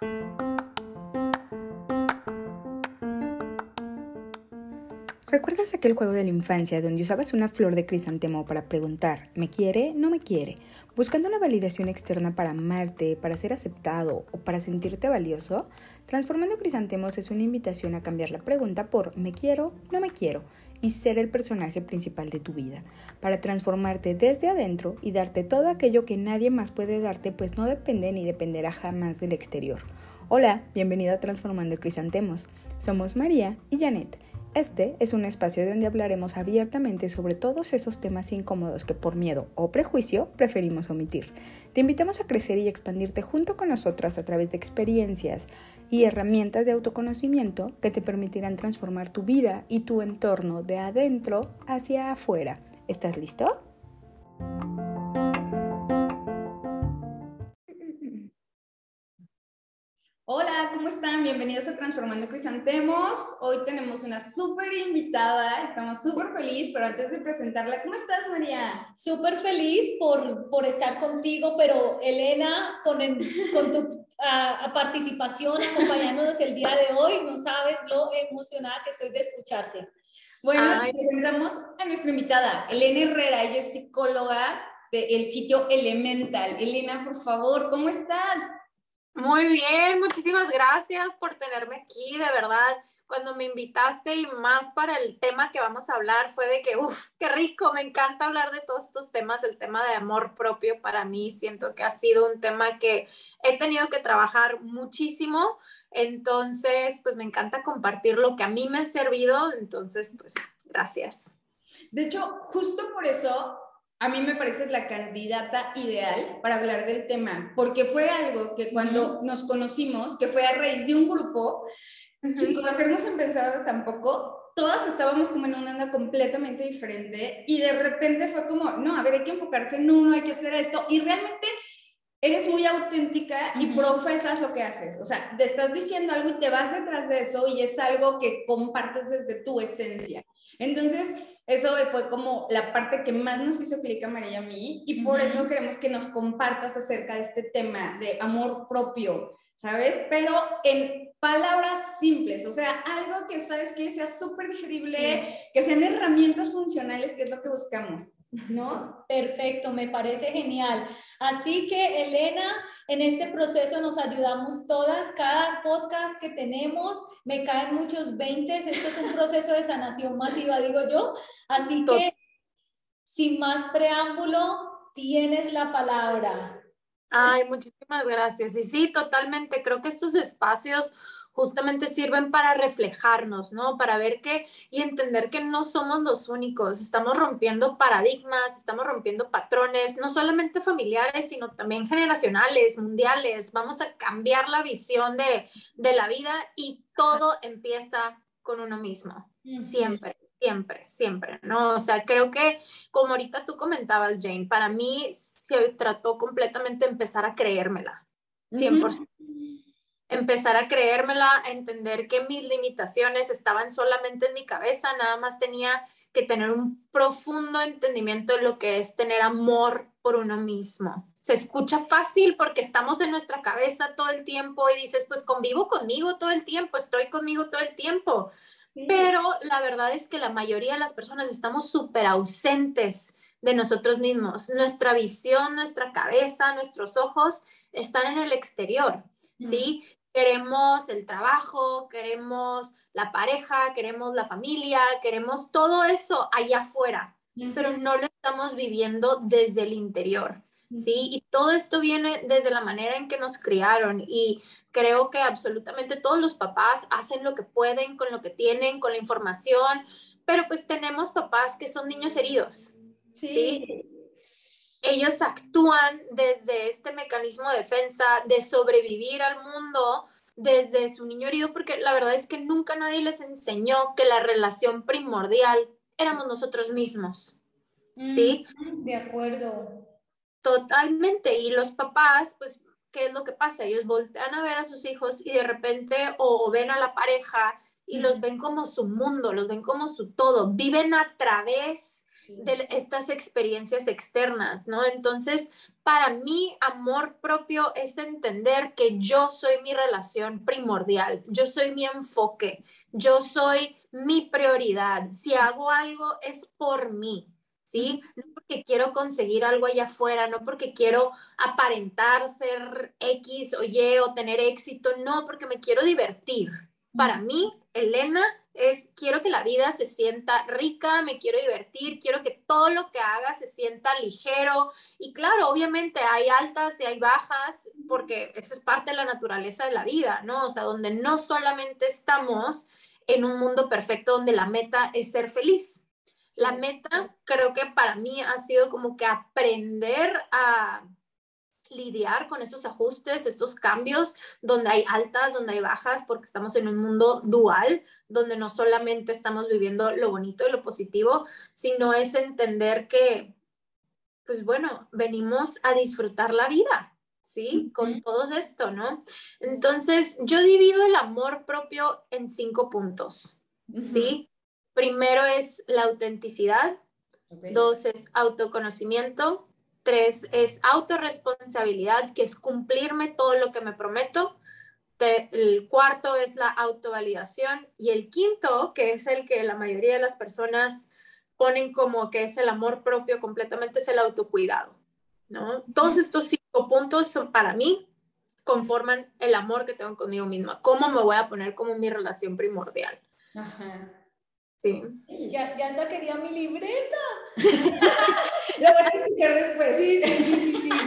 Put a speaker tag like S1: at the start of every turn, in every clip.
S1: Thank you. ¿Recuerdas aquel juego de la infancia donde usabas una flor de crisantemo para preguntar, ¿me quiere? ¿No me quiere? Buscando una validación externa para amarte, para ser aceptado o para sentirte valioso, Transformando Crisantemos es una invitación a cambiar la pregunta por ¿me quiero? ¿No me quiero? y ser el personaje principal de tu vida, para transformarte desde adentro y darte todo aquello que nadie más puede darte, pues no depende ni dependerá jamás del exterior. Hola, bienvenido a Transformando Crisantemos. Somos María y Janet este es un espacio donde hablaremos abiertamente sobre todos esos temas incómodos que por miedo o prejuicio preferimos omitir. Te invitamos a crecer y expandirte junto con nosotras a través de experiencias y herramientas de autoconocimiento que te permitirán transformar tu vida y tu entorno de adentro hacia afuera. ¿Estás listo? Hola, ¿cómo están? Bienvenidos a Transformando Crisantemos. Hoy tenemos una súper invitada, estamos súper felices, pero antes de presentarla, ¿cómo estás, María?
S2: Súper feliz por, por estar contigo, pero Elena, con, con tu participación, acompañándonos el día de hoy, no sabes lo emocionada que estoy de escucharte.
S1: Bueno, presentamos a nuestra invitada, Elena Herrera, ella es psicóloga del sitio Elemental. Elena, por favor, ¿cómo estás?
S3: Muy bien, muchísimas gracias por tenerme aquí, de verdad. Cuando me invitaste y más para el tema que vamos a hablar fue de que, uff, qué rico, me encanta hablar de todos estos temas, el tema de amor propio para mí, siento que ha sido un tema que he tenido que trabajar muchísimo, entonces, pues me encanta compartir lo que a mí me ha servido, entonces, pues, gracias.
S1: De hecho, justo por eso a mí me parece la candidata ideal para hablar del tema, porque fue algo que cuando nos conocimos, que fue a raíz de un grupo, sin conocernos en pensado tampoco, todas estábamos como en una onda completamente diferente y de repente fue como, no, a ver, hay que enfocarse en uno, hay que hacer esto y realmente eres muy auténtica y profesas lo que haces, o sea, te estás diciendo algo y te vas detrás de eso y es algo que compartes desde tu esencia. Entonces, eso fue como la parte que más nos hizo clic a María y a mí y por eso queremos que nos compartas acerca de este tema de amor propio, ¿sabes? Pero en palabras simples, o sea, algo que sabes que sea súper digerible, que sean herramientas funcionales, que es lo que buscamos. ¿No?
S2: Perfecto, me parece genial. Así que, Elena, en este proceso nos ayudamos todas. Cada podcast que tenemos, me caen muchos veintes. Esto es un proceso de sanación masiva, digo yo. Así que, sin más preámbulo, tienes la palabra.
S3: Ay, muchísimas gracias. Y sí, totalmente. Creo que estos espacios justamente sirven para reflejarnos, ¿no? Para ver que y entender que no somos los únicos, estamos rompiendo paradigmas, estamos rompiendo patrones, no solamente familiares, sino también generacionales, mundiales. Vamos a cambiar la visión de, de la vida y todo empieza con uno mismo, siempre siempre, siempre, ¿no? O sea, creo que como ahorita tú comentabas, Jane, para mí se trató completamente de empezar a creérmela, 100% empezar a creérmela, a entender que mis limitaciones estaban solamente en mi cabeza, nada más tenía que tener un profundo entendimiento de lo que es tener amor por uno mismo. Se escucha fácil porque estamos en nuestra cabeza todo el tiempo y dices, pues convivo conmigo todo el tiempo, estoy conmigo todo el tiempo. Pero la verdad es que la mayoría de las personas estamos súper ausentes de nosotros mismos. Nuestra visión, nuestra cabeza, nuestros ojos están en el exterior. ¿sí? Queremos el trabajo, queremos la pareja, queremos la familia, queremos todo eso allá afuera, pero no lo estamos viviendo desde el interior. ¿sí? Y todo esto viene desde la manera en que nos criaron y creo que absolutamente todos los papás hacen lo que pueden con lo que tienen, con la información, pero pues tenemos papás que son niños heridos, ¿sí? Ellos actúan desde este mecanismo de defensa, de sobrevivir al mundo desde su niño herido, porque la verdad es que nunca nadie les enseñó que la relación primordial éramos nosotros mismos. ¿Sí?
S2: De acuerdo.
S3: Totalmente. Y los papás, pues, ¿qué es lo que pasa? Ellos voltean a ver a sus hijos y de repente o ven a la pareja y los ven como su mundo, los ven como su todo, viven a través de estas experiencias externas, ¿no? Entonces, para mí, amor propio es entender que yo soy mi relación primordial, yo soy mi enfoque, yo soy mi prioridad. Si hago algo es por mí, ¿sí? No porque quiero conseguir algo allá afuera, no porque quiero aparentar ser X o Y o tener éxito, no, porque me quiero divertir. Para mí, Elena, es quiero que la vida se sienta rica, me quiero divertir, quiero que todo lo que haga se sienta ligero. Y claro, obviamente hay altas y hay bajas, porque eso es parte de la naturaleza de la vida, ¿no? O sea, donde no solamente estamos en un mundo perfecto donde la meta es ser feliz. La meta creo que para mí ha sido como que aprender a lidiar con estos ajustes, estos cambios, donde hay altas, donde hay bajas, porque estamos en un mundo dual, donde no solamente estamos viviendo lo bonito y lo positivo, sino es entender que, pues bueno, venimos a disfrutar la vida, ¿sí? Con todo esto, ¿no? Entonces, yo divido el amor propio en cinco puntos, ¿sí? Primero es la autenticidad, dos es autoconocimiento, tres es autorresponsabilidad, que es cumplirme todo lo que me prometo, el cuarto es la autovalidación y el quinto, que es el que la mayoría de las personas ponen como que es el amor propio completamente, es el autocuidado, ¿no? Todos estos cinco puntos son para mí conforman el amor que tengo conmigo misma. ¿Cómo me voy a poner como mi relación primordial? Ajá.
S2: Sí. Ya, ya hasta quería mi libreta.
S4: Lo vas a escuchar después.
S2: Sí, sí, sí, sí, sí.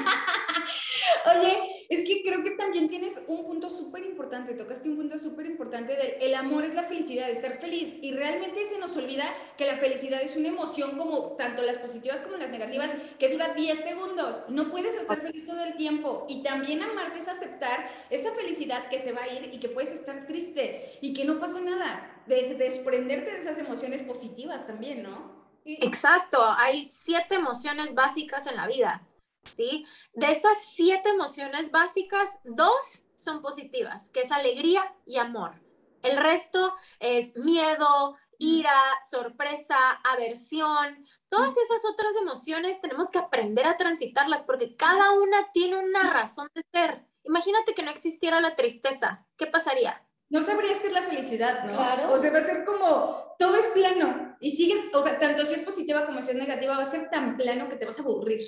S4: Oye, es que creo que también tienes un punto súper importante, tocaste un punto súper importante del el amor es la felicidad, estar feliz. Y realmente se nos olvida que la felicidad es una emoción como tanto las positivas como las negativas, que dura 10 segundos. No puedes estar feliz todo el tiempo. Y también amarte es aceptar esa felicidad que se va a ir y que puedes estar triste y que no pasa nada. De, desprenderte de esas emociones positivas también, ¿no?
S3: Exacto, hay siete emociones básicas en la vida. ¿sí? De esas siete emociones básicas, dos son positivas, que es alegría y amor. El resto es miedo, ira, sorpresa, aversión. Todas esas otras emociones tenemos que aprender a transitarlas porque cada una tiene una razón de ser. Imagínate que no existiera la tristeza. ¿Qué pasaría?
S4: No sabrías qué es la felicidad, ¿no? Claro. O sea, va a ser como, todo es plano y sigue, o sea, tanto si es positiva como si es negativa, va a ser tan plano que te vas a aburrir.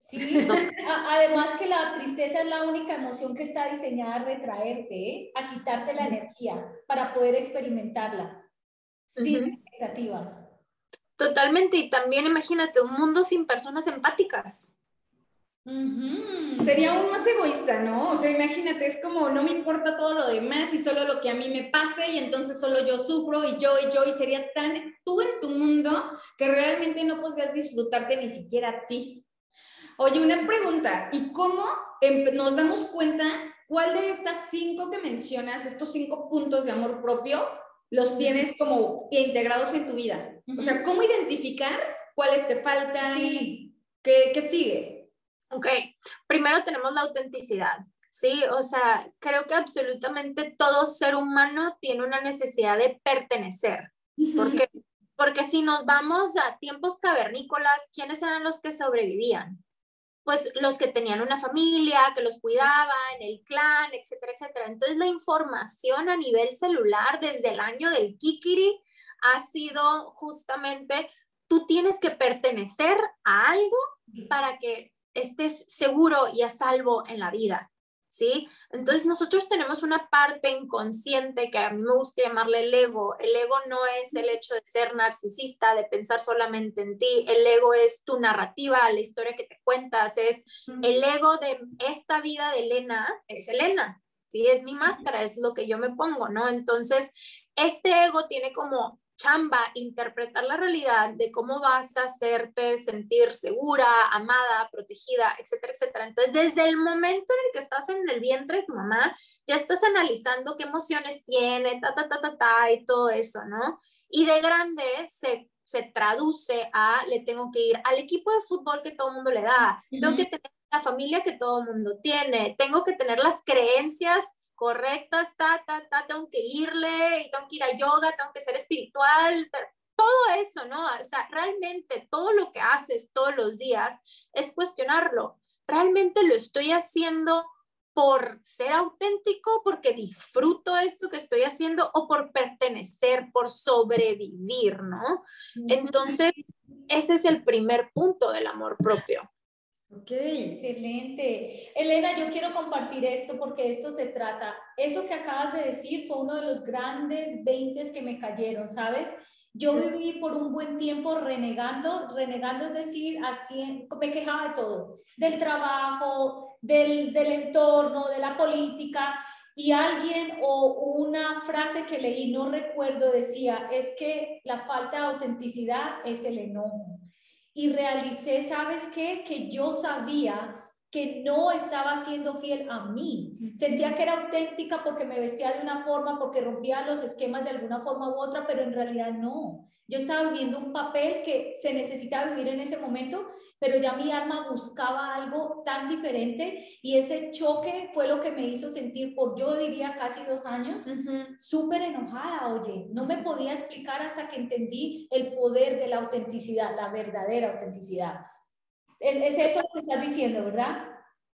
S2: Sí, además que la tristeza es la única emoción que está diseñada a retraerte, ¿eh? a quitarte la energía para poder experimentarla sin expectativas.
S3: Totalmente, y también imagínate un mundo sin personas empáticas.
S4: Sería aún más egoísta, ¿no? O sea, imagínate, es como no me importa todo lo demás y solo lo que a mí me pase y entonces solo yo sufro y yo y yo y sería tan tú en tu mundo que realmente no podrías disfrutarte ni siquiera a ti. Oye, una pregunta, ¿y cómo nos damos cuenta cuál de estas cinco que mencionas, estos cinco puntos de amor propio, los tienes como integrados en tu vida? O sea, ¿cómo identificar cuáles te faltan? Sí. ¿Qué, ¿Qué sigue?
S3: Ok, primero tenemos la autenticidad. Sí, o sea, creo que absolutamente todo ser humano tiene una necesidad de pertenecer. Porque, porque si nos vamos a tiempos cavernícolas, ¿quiénes eran los que sobrevivían? pues los que tenían una familia, que los cuidaban, el clan, etcétera, etcétera. Entonces la información a nivel celular desde el año del Kikiri ha sido justamente, tú tienes que pertenecer a algo para que estés seguro y a salvo en la vida. ¿sí? Entonces nosotros tenemos una parte inconsciente que a mí me gusta llamarle el ego. El ego no es el hecho de ser narcisista, de pensar solamente en ti. El ego es tu narrativa, la historia que te cuentas, es el ego de esta vida de Elena, es Elena. Sí, es mi máscara, es lo que yo me pongo, ¿no? Entonces, este ego tiene como chamba interpretar la realidad de cómo vas a hacerte sentir segura, amada, protegida, etcétera, etcétera. Entonces, desde el momento en el que estás en el vientre de tu mamá, ya estás analizando qué emociones tiene, ta, ta, ta, ta, ta, y todo eso, ¿no? Y de grande se, se traduce a, le tengo que ir al equipo de fútbol que todo el mundo le da, tengo que tener la familia que todo el mundo tiene, tengo que tener las creencias correctas, ta, ta, ta, tengo que irle, tengo que ir a yoga, tengo que ser espiritual. todo eso, ¿no? O sea, realmente todo lo que haces todos los días es cuestionarlo. ¿Realmente lo estoy haciendo por ser auténtico, porque disfruto esto que estoy haciendo o por pertenecer, por sobrevivir, ¿no? Entonces, ese es el primer punto del amor propio.
S2: Ok, excelente. Elena, yo quiero compartir esto porque esto se trata. Eso que acabas de decir fue uno de los grandes 20 que me cayeron, ¿sabes? Yo viví por un buen tiempo renegando, renegando es decir, así, me quejaba de todo, del trabajo, del, del entorno, de la política, y alguien o una frase que leí, no recuerdo, decía, es que la falta de autenticidad es el enojo. Y realicé, ¿sabes qué? Que yo sabía que no estaba siendo fiel a mí. Sentía que era auténtica porque me vestía de una forma, porque rompía los esquemas de alguna forma u otra, pero en realidad no. Yo estaba viviendo un papel que se necesitaba vivir en ese momento, pero ya mi alma buscaba algo tan diferente y ese choque fue lo que me hizo sentir por, yo diría, casi dos años, súper enojada, oye, no me podía explicar hasta que entendí el poder de la autenticidad, la verdadera autenticidad. Es, eso lo que estás diciendo, ¿verdad?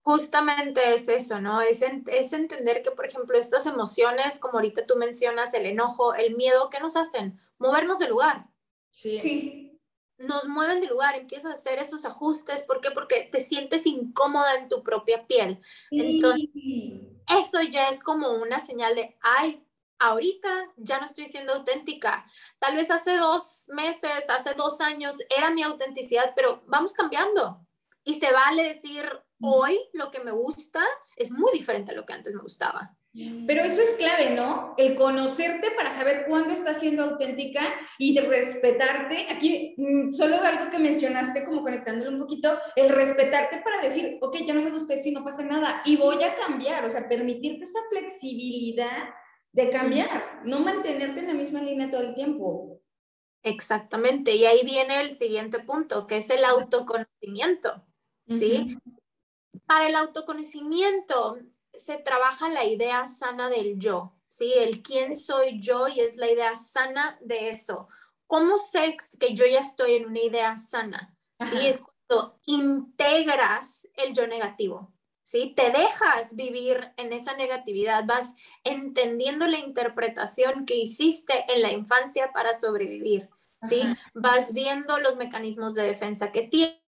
S3: Justamente es eso, ¿no? Es, es entender que, por ejemplo, estas emociones, como ahorita tú mencionas, el enojo, el miedo, ¿qué nos hacen? Movernos de lugar.
S2: Sí. sí.
S3: Nos mueven de lugar, empiezas a hacer esos ajustes. ¿Por qué? Porque te sientes incómoda en tu propia piel. Entonces, eso ya es como una señal de, ay, ahorita ya no estoy siendo auténtica. Tal vez hace dos meses, hace dos años era mi autenticidad, pero vamos cambiando. Y se vale decir, hoy lo que me gusta es muy diferente a lo que antes me gustaba.
S1: Pero eso es clave, ¿no? El conocerte para saber cuándo estás siendo auténtica y de respetarte. Aquí mm, solo algo que mencionaste, como conectándolo un poquito, el respetarte para decir, ok, ya no me gusta esto y no pasa nada, y voy a cambiar, o sea, permitirte esa flexibilidad de cambiar, no mantenerte en la misma línea todo el tiempo.
S3: Exactamente, y ahí viene el siguiente punto, que es el autoconocimiento, ¿sí? Para el autoconocimiento se trabaja la idea sana del yo, ¿sí? El quién soy yo y es la idea sana de eso. ¿Cómo sé que yo ya estoy en una idea sana? ¿Sí? Es cuando integras el yo negativo, ¿sí? Te dejas vivir en esa negatividad, vas entendiendo la interpretación que hiciste en la infancia para sobrevivir, ¿sí? Vas viendo los mecanismos de defensa que tienes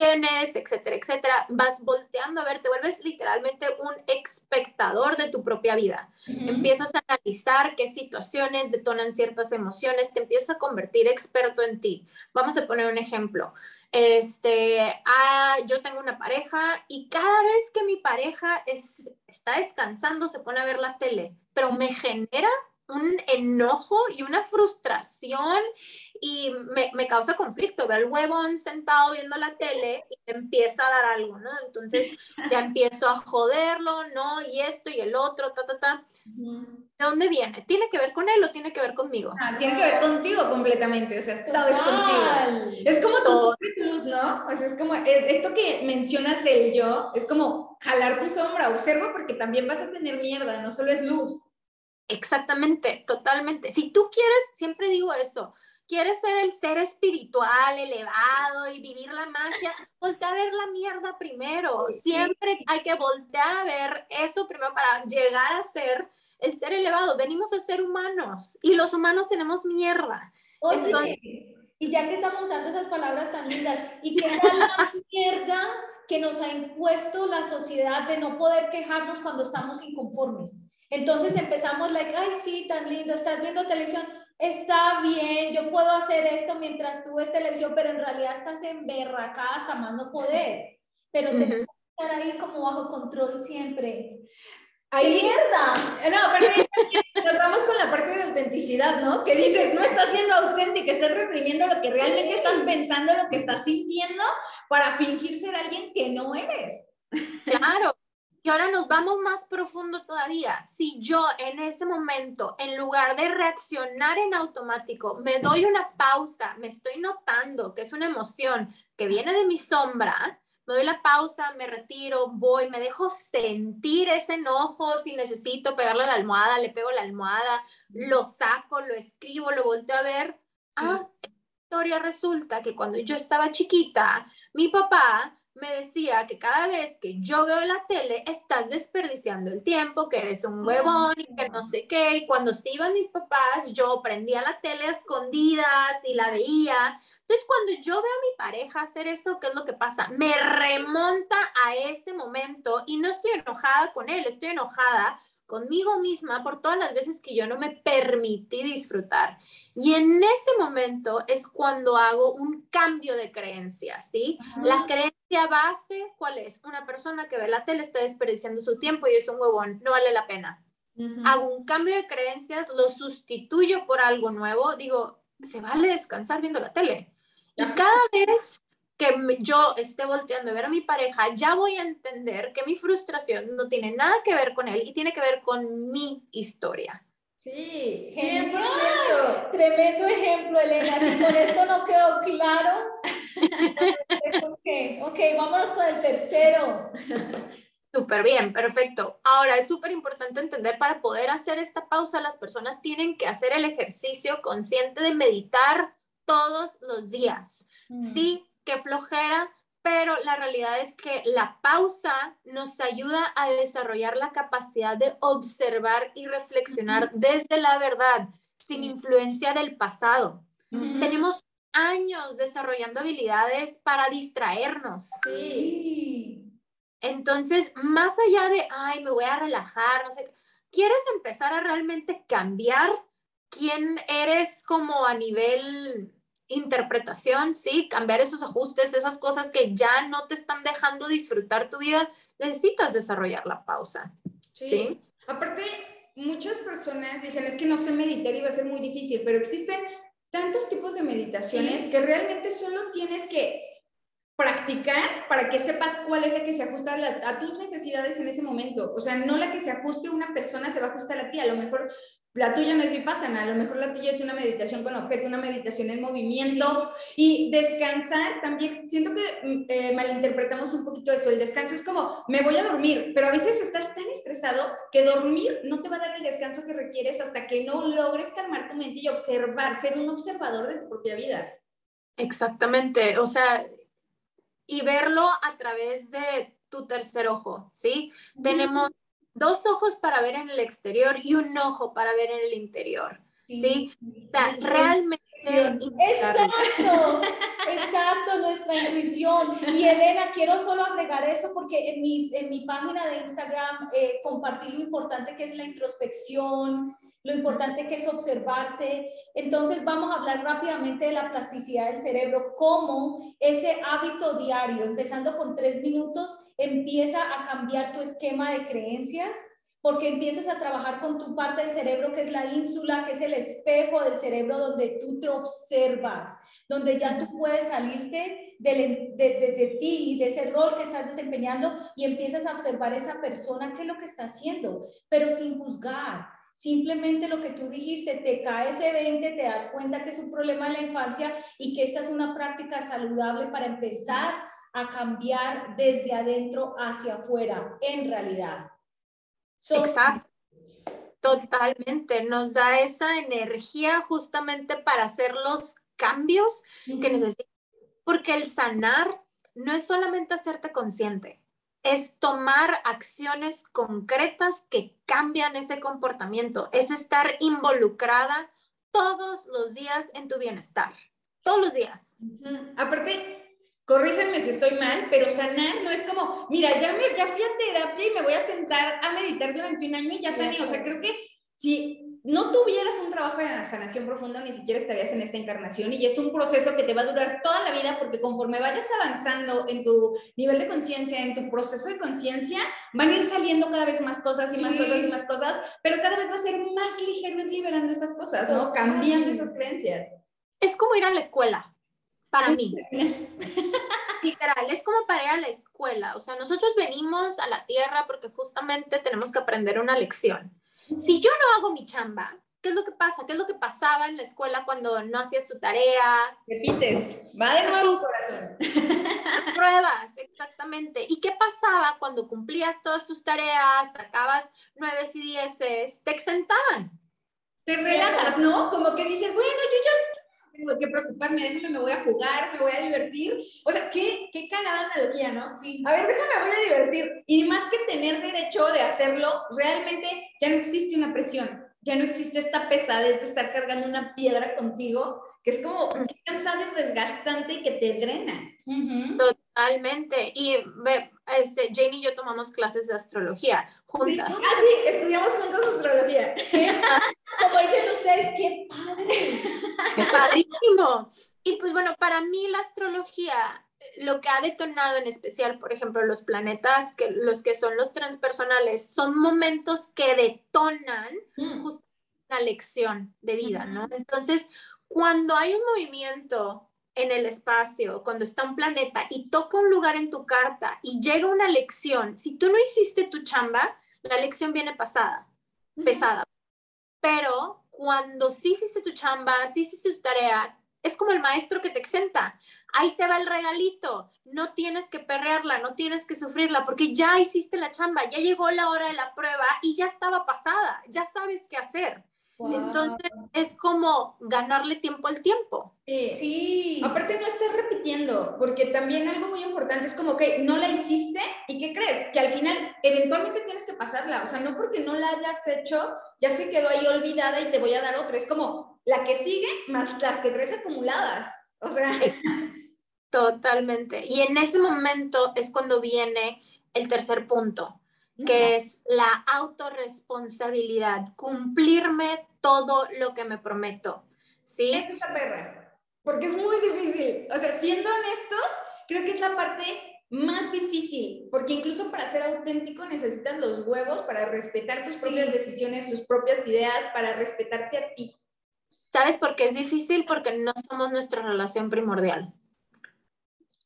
S3: tienes, etcétera, etcétera, vas volteando a ver, te vuelves literalmente un espectador de tu propia vida. Empiezas a analizar qué situaciones detonan ciertas emociones, te empiezas a convertir experto en ti. Vamos a poner un ejemplo. Este, ah, yo tengo una pareja y cada vez que mi pareja es, está descansando se pone a ver la tele, pero me genera un enojo y una frustración y me, me, causa conflicto. Veo al huevón sentado viendo la tele y me empieza a dar algo, ¿no? Entonces ya empiezo a joderlo, ¿no? Y esto y el otro, ta, ta, ta. ¿De dónde viene? ¿Tiene que ver con él o tiene que ver conmigo?
S1: Ah, tiene que ver contigo completamente, o sea, esta vez contigo. Es como tu plus, ¿no? O sea, es como, esto que mencionas del yo, es como jalar tu sombra, observa porque también vas a tener mierda, no solo es luz.
S3: Exactamente, totalmente. Si tú quieres, siempre digo eso, quieres ser el ser espiritual, elevado y vivir la magia, voltea a ver la mierda primero. Siempre hay que voltear a ver eso primero para llegar a ser el ser elevado. Venimos a ser humanos y los humanos tenemos mierda.
S2: y ya que estamos usando esas palabras tan lindas, ¿y qué tal la mierda que nos ha impuesto la sociedad de no poder quejarnos cuando estamos inconformes? Entonces empezamos, like, ay, sí, tan lindo, estás viendo televisión, está bien, yo puedo hacer esto mientras tú ves televisión, pero en realidad estás en berraca hasta más no poder. Pero tenemos que estar ahí como bajo control siempre.
S1: ¡Ay, mierda! No, pero nos vamos con la parte de autenticidad, ¿no? Que dices, no estás siendo auténtica, estás reprimiendo lo que realmente estás pensando, lo que estás sintiendo, para fingir ser alguien que no eres.
S3: Claro, y ahora nos vamos más profundo todavía. Si yo en ese momento, en lugar de reaccionar en automático, me doy una pausa, me estoy notando que es una emoción que viene de mi sombra, me doy la pausa, me retiro, voy, me dejo sentir ese enojo, si necesito pegarle a la almohada, le pego la almohada, lo saco, lo escribo, lo volteo a ver, Ah, historia resulta que cuando yo estaba chiquita, mi papá me decía que cada vez que yo veo la tele estás desperdiciando el tiempo, que eres un huevón y que no sé qué. Y cuando se iban mis papás, yo prendía la tele a escondidas y la veía. Entonces, cuando yo veo a mi pareja hacer eso, ¿qué es lo que pasa? Me remonta a ese momento y no estoy enojada con él, estoy enojada conmigo misma por todas las veces que yo no me permití disfrutar. Y en ese momento es cuando hago un cambio de creencia, ¿sí? La creencia base, ¿cuál es? Una persona que ve la tele está desperdiciando su tiempo y es un huevón, no vale la pena. Hago un cambio de creencias, lo sustituyo por algo nuevo, digo, se vale descansar viendo la tele. Y cada vez que yo esté volteando a ver a mi pareja, ya voy a entender que mi frustración no tiene nada que ver con él y tiene que ver con mi historia.
S2: Sí, Tremendo ejemplo, Elena. Si con esto no quedó claro, ok, ok, vámonos con el tercero.
S3: Súper bien, perfecto. Ahora es súper importante entender para poder hacer esta pausa, las personas tienen que hacer el ejercicio consciente de meditar todos los días. Mm. Sí, qué flojera, pero la realidad es que la pausa nos ayuda a desarrollar la capacidad de observar y reflexionar desde la verdad, sin influencia del pasado. Tenemos años desarrollando habilidades para distraernos. Sí. Entonces, más allá de, ay, me voy a relajar, no sé, ¿quieres empezar a realmente cambiar quién eres como a nivel interpretación, sí, cambiar esos ajustes, esas cosas que ya no te están dejando disfrutar tu vida, necesitas desarrollar la pausa. Sí.
S4: Aparte, muchas personas dicen, es que no sé meditar y va a ser muy difícil, pero existen tantos tipos de meditaciones que realmente solo tienes que practicar para que sepas cuál es la que se ajusta a, tus necesidades en ese momento. O sea, no la que se ajuste a una persona se va a ajustar a ti. A lo mejor la tuya no es vipassana, a lo mejor la tuya es una meditación con objeto, una meditación en movimiento y descansar también. Siento que mm, eh, malinterpretamos un poquito eso. El descanso es como, me voy a dormir, pero a veces estás tan estresado que dormir no te va a dar el descanso que requieres hasta que no logres calmar tu mente y observar, ser un observador de tu propia vida.
S3: Exactamente, o sea, y verlo a través de tu tercer ojo, ¿sí? Tenemos dos ojos para ver en el exterior y un ojo para ver en el interior, ¿sí? realmente...
S2: Exacto, exacto, nuestra intuición. Y Elena, quiero solo agregar esto porque en, mis, en mi página de Instagram eh, compartí lo importante que es la introspección, lo importante que es observarse. Entonces vamos a hablar rápidamente de la plasticidad del cerebro, cómo ese hábito diario, empezando con tres minutos, empieza a cambiar tu esquema de creencias, porque empiezas a trabajar con tu parte del cerebro que es la ínsula, que es el espejo del cerebro donde tú te observas, donde ya tú puedes salirte de, de, de, de ti y de ese rol que estás desempeñando y empiezas a observar esa persona, qué es lo que está haciendo, pero sin juzgar Simplemente lo que tú dijiste, te cae ese 20, te das cuenta que es un problema de la infancia y que esta es una práctica saludable para empezar a cambiar desde adentro hacia afuera, en realidad.
S3: Exacto. Totalmente. Nos da esa energía justamente para hacer los cambios que necesitamos. Porque el sanar no es solamente hacerte consciente es tomar acciones concretas que cambian ese comportamiento, es estar involucrada todos los días en tu bienestar, todos los días.
S4: Aparte, corríjanme si estoy mal, pero sanar no es como, mira, ya, me, ya fui a terapia y me voy a sentar a meditar durante un año y ya sané. O sea, creo que si no tuvieras un trabajo de sanación profunda, ni siquiera estarías en esta encarnación y es un proceso que te va a durar toda la vida porque conforme vayas avanzando en tu nivel de conciencia, en tu proceso de conciencia, van a ir saliendo cada vez más cosas y más cosas y más cosas, pero cada vez va a ser más ligero ir liberando esas cosas, ¿no? Cambiando esas creencias.
S3: Es como ir a la escuela, para mí. Literal, es como para ir a la escuela. O sea, nosotros venimos a la tierra porque justamente tenemos que aprender una lección. Si yo no hago mi chamba, ¿qué es lo que pasa? ¿Qué es lo que pasaba en la escuela cuando no hacías tu tarea?
S4: Repites, va de nuevo corazón.
S3: Pruebas, exactamente. ¿Y qué pasaba cuando cumplías todas tus tareas, sacabas nueves y dieces? Te exentaban.
S4: Te relajas, ¿no? Como que dices, bueno, yo ya tengo que preocuparme, déjame, me voy a jugar, me voy a divertir. O sea, qué, qué cagada analogía, ¿no?
S2: Sí.
S4: A ver, déjame, voy a divertir. Y más que tener derecho de hacerlo, realmente ya no existe una presión, ya no existe esta pesadez de estar cargando una piedra contigo, que es como qué cansado y desgastante y que te drena.
S2: Ujú.
S3: Totalmente. Y ve, este, Jane y yo tomamos clases de astrología
S4: Sí,
S3: juntas.
S4: ah, sí, estudiamos juntos astrología.
S2: Como dicen ustedes, qué padre.
S3: Padrísimo. Y pues bueno, para mí la astrología, lo que ha detonado en especial, por ejemplo, los planetas, que los que son los transpersonales, son momentos que detonan
S2: Mm.
S3: justo una lección de vida, ¿no? Entonces, cuando hay un movimiento en el espacio, cuando está un planeta y toca un lugar en tu carta y llega una lección, si tú no hiciste tu chamba, la lección viene pasada, pesada. Pero cuando sí hiciste tu chamba, sí hiciste tu tarea, es como el maestro que te exenta. Ahí te va el regalito. No tienes que perrearla, no tienes que sufrirla, porque ya hiciste la chamba, ya llegó la hora de la prueba y ya estaba pasada, ya sabes qué hacer.
S2: Wow.
S3: Entonces es como ganarle tiempo al tiempo.
S4: Sí.
S2: Sí.
S4: Aparte no estés repitiendo, porque también algo muy importante es como que no la hiciste y ¿qué crees? Que al final eventualmente tienes que pasarla, o sea, no porque no la hayas hecho, ya se quedó ahí olvidada y te voy a dar otra, es como la que sigue más las que traes acumuladas, o sea,
S3: Totalmente. Y en ese momento es cuando viene el tercer punto, que es la autorresponsabilidad, cumplirme todo lo que me prometo. ¿Sí?
S4: es esta perra, porque es muy difícil, o sea, siendo honestos, creo que es la parte más difícil, porque incluso para ser auténtico necesitas los huevos para respetar tus
S2: Sí.
S4: propias decisiones, tus propias ideas, para respetarte a ti.
S3: ¿Sabes por qué es difícil? Porque no somos nuestra relación primordial.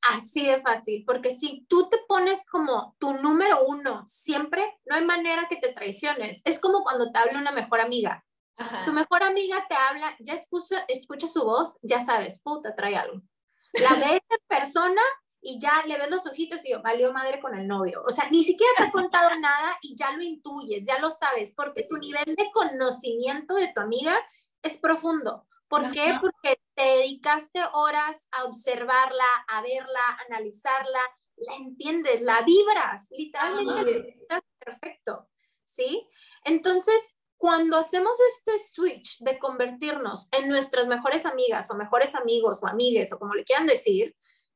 S3: Así de fácil, porque si tú te pones como tu número uno siempre, no hay manera que te traiciones. Es como cuando te habla una mejor amiga.
S4: Ajá.
S3: Tu mejor amiga te habla, ya escucha, escucha su voz, ya sabes, puta, trae algo. La ves en persona y ya le ves los ojitos y yo, valió madre con el novio. O sea, ni siquiera te ha contado nada y ya lo intuyes, ya lo sabes, porque tu nivel de conocimiento de tu amiga es profundo. ¿Por qué?
S2: Ajá.
S3: Porque te dedicaste horas a observarla, a verla, a analizarla, la entiendes, la vibras, literalmente la vibras perfecto, ¿sí? Entonces, cuando hacemos este switch de convertirnos en nuestras mejores amigas o mejores amigos o amigues o como le quieran decir,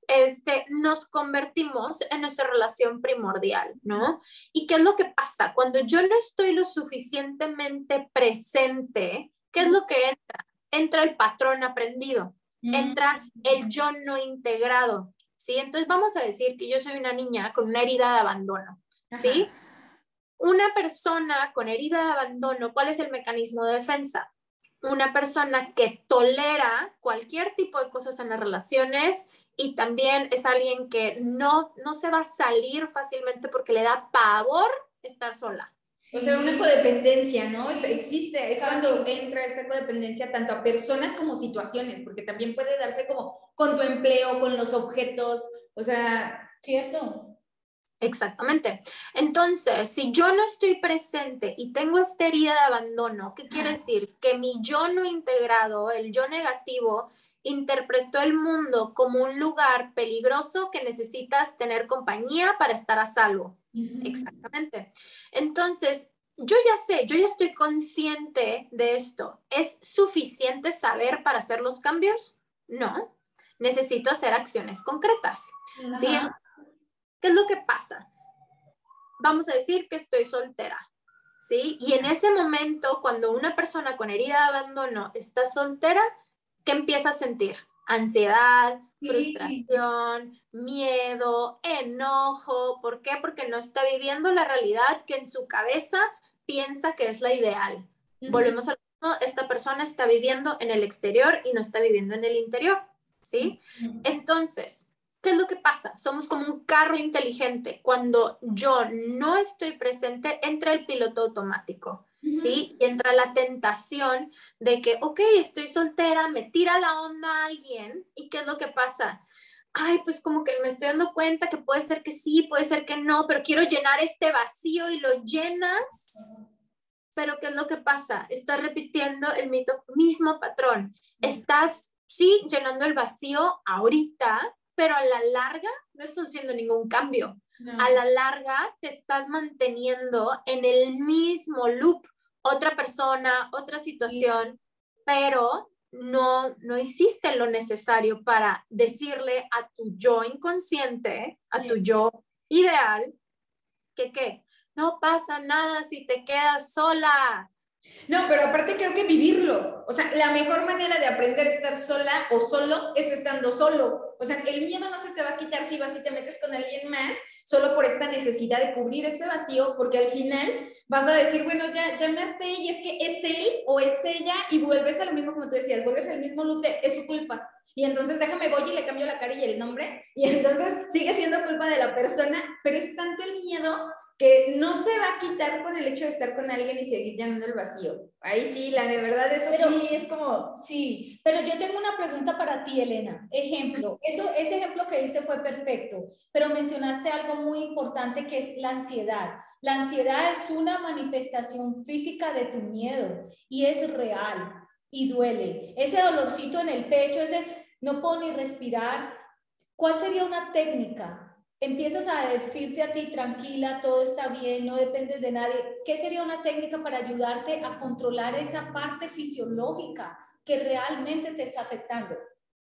S3: este, nos convertimos en nuestra relación primordial, ¿no? ¿Y qué es lo que pasa? Cuando yo no estoy lo suficientemente presente, ¿qué es lo que entra? Entra el patrón aprendido, entra el yo no integrado, ¿sí? Entonces vamos a decir que yo soy una niña con una herida de abandono, ¿sí? Una persona con herida de abandono, ¿cuál es el mecanismo de defensa? Una persona que tolera cualquier tipo de cosas en las relaciones y también es alguien que no, no se va a salir fácilmente porque le da pavor estar sola.
S4: O sea, una codependencia, ¿no?
S2: Sí.
S4: Es- Existe, es cuando entra esta codependencia tanto a personas como situaciones, porque también puede darse como con tu empleo, con los objetos, o sea,
S2: Cierto.
S3: Exactamente. Entonces, si yo no estoy presente y tengo esta herida de abandono, ¿qué quiere decir? Que mi yo no integrado, el yo negativo, interpretó el mundo como un lugar peligroso que necesitas tener compañía para estar a salvo. Exactamente. Entonces, yo ya sé, yo ya estoy consciente de esto. ¿Es suficiente saber para hacer los cambios? No. Necesito hacer acciones concretas. ¿sí? ¿Qué es lo que pasa? Vamos a decir que estoy soltera, ¿sí? Y en ese momento, cuando una persona con herida de abandono está soltera, ¿qué empieza a sentir? Ansiedad,
S2: Sí.
S3: frustración, miedo, enojo. ¿Por qué? Porque no está viviendo la realidad que en su cabeza piensa que es la ideal. Volvemos a lo mismo, esta persona está viviendo en el exterior y no está viviendo en el interior, ¿sí? Entonces, ¿qué es lo que pasa? Somos como un carro inteligente. Cuando yo no estoy presente, entra el piloto automático, ¿sí? Y entra la tentación de que, ok, estoy soltera, me tira la onda alguien, ¿y qué es lo que pasa? Ay, pues como que me estoy dando cuenta que puede ser que sí, puede ser que no, pero quiero llenar este vacío y lo llenas. Pero ¿qué es lo que pasa? Estás repitiendo el mito- mismo patrón. Estás sí, llenando el vacío ahorita, pero a la larga no estás haciendo ningún cambio. A la larga te estás manteniendo en el mismo loop, otra persona, otra situación, pero no, no hiciste lo necesario para decirle a tu yo inconsciente, a tu yo ideal, que qué, no pasa nada si te quedas sola,
S4: no, pero aparte creo que vivirlo. O sea, la mejor manera de aprender a estar sola o solo es estando solo. O sea, el miedo no se te va a quitar si vas y te metes con alguien más solo por esta necesidad de cubrir ese vacío, porque al final vas a decir, bueno, ya, ya me harté y es que es él o es ella y vuelves a lo mismo como tú decías, vuelves al mismo lute, es su culpa. Y entonces déjame voy y le cambio la cara y el nombre y entonces sigue siendo culpa de la persona, pero es tanto el miedo que no se va a quitar con el hecho de estar con alguien y seguir llenando el vacío. Ahí sí, la de verdad, eso sí es como...
S2: Sí, pero yo tengo una pregunta para ti, Elena. Ejemplo, eso, ese ejemplo que diste fue perfecto, pero mencionaste algo muy importante que es la ansiedad. La ansiedad es una manifestación física de tu miedo y es real y duele. Ese dolorcito en el pecho, ese no puedo ni respirar. ¿Cuál sería una técnica empiezas a decirte a ti, tranquila, todo está bien, no dependes de nadie, ¿qué sería una técnica para ayudarte a controlar esa parte fisiológica que realmente te está afectando?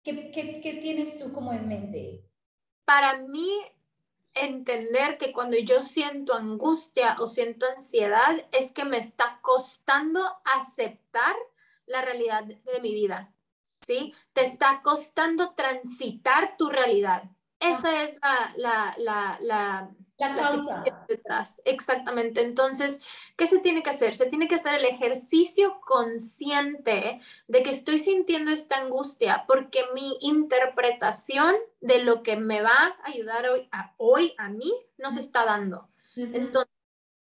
S2: ¿Qué, qué, tienes tú como en mente?
S3: Para mí, entender que cuando yo siento angustia o siento ansiedad es que me está costando aceptar la realidad de mi vida, ¿sí? Te está costando transitar tu realidad esa es la, la, la, la,
S2: la causa
S3: detrás. Exactamente. Entonces, ¿qué se tiene que hacer? Se tiene que hacer el ejercicio consciente de que estoy sintiendo esta angustia porque mi interpretación de lo que me va a ayudar hoy a, hoy a mí no se está dando. Entonces,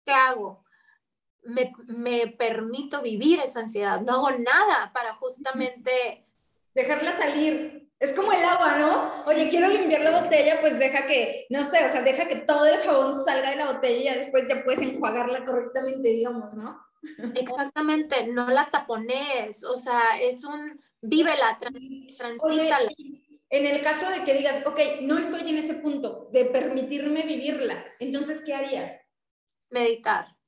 S3: ¿qué hago? Me, me, permito vivir esa ansiedad. No hago nada para justamente...
S4: Dejarla salir. Es como el agua, ¿no? Oye, quiero limpiar la botella, pues deja que, no sé, o sea, deja que todo el jabón salga de la botella y después ya puedes enjuagarla correctamente, digamos, ¿no?
S3: Exactamente, no la tapones, o sea, es un vívela, transítala.
S4: En el caso de que digas, ok, no estoy en ese punto de permitirme vivirla, entonces, ¿qué harías?
S3: Meditar.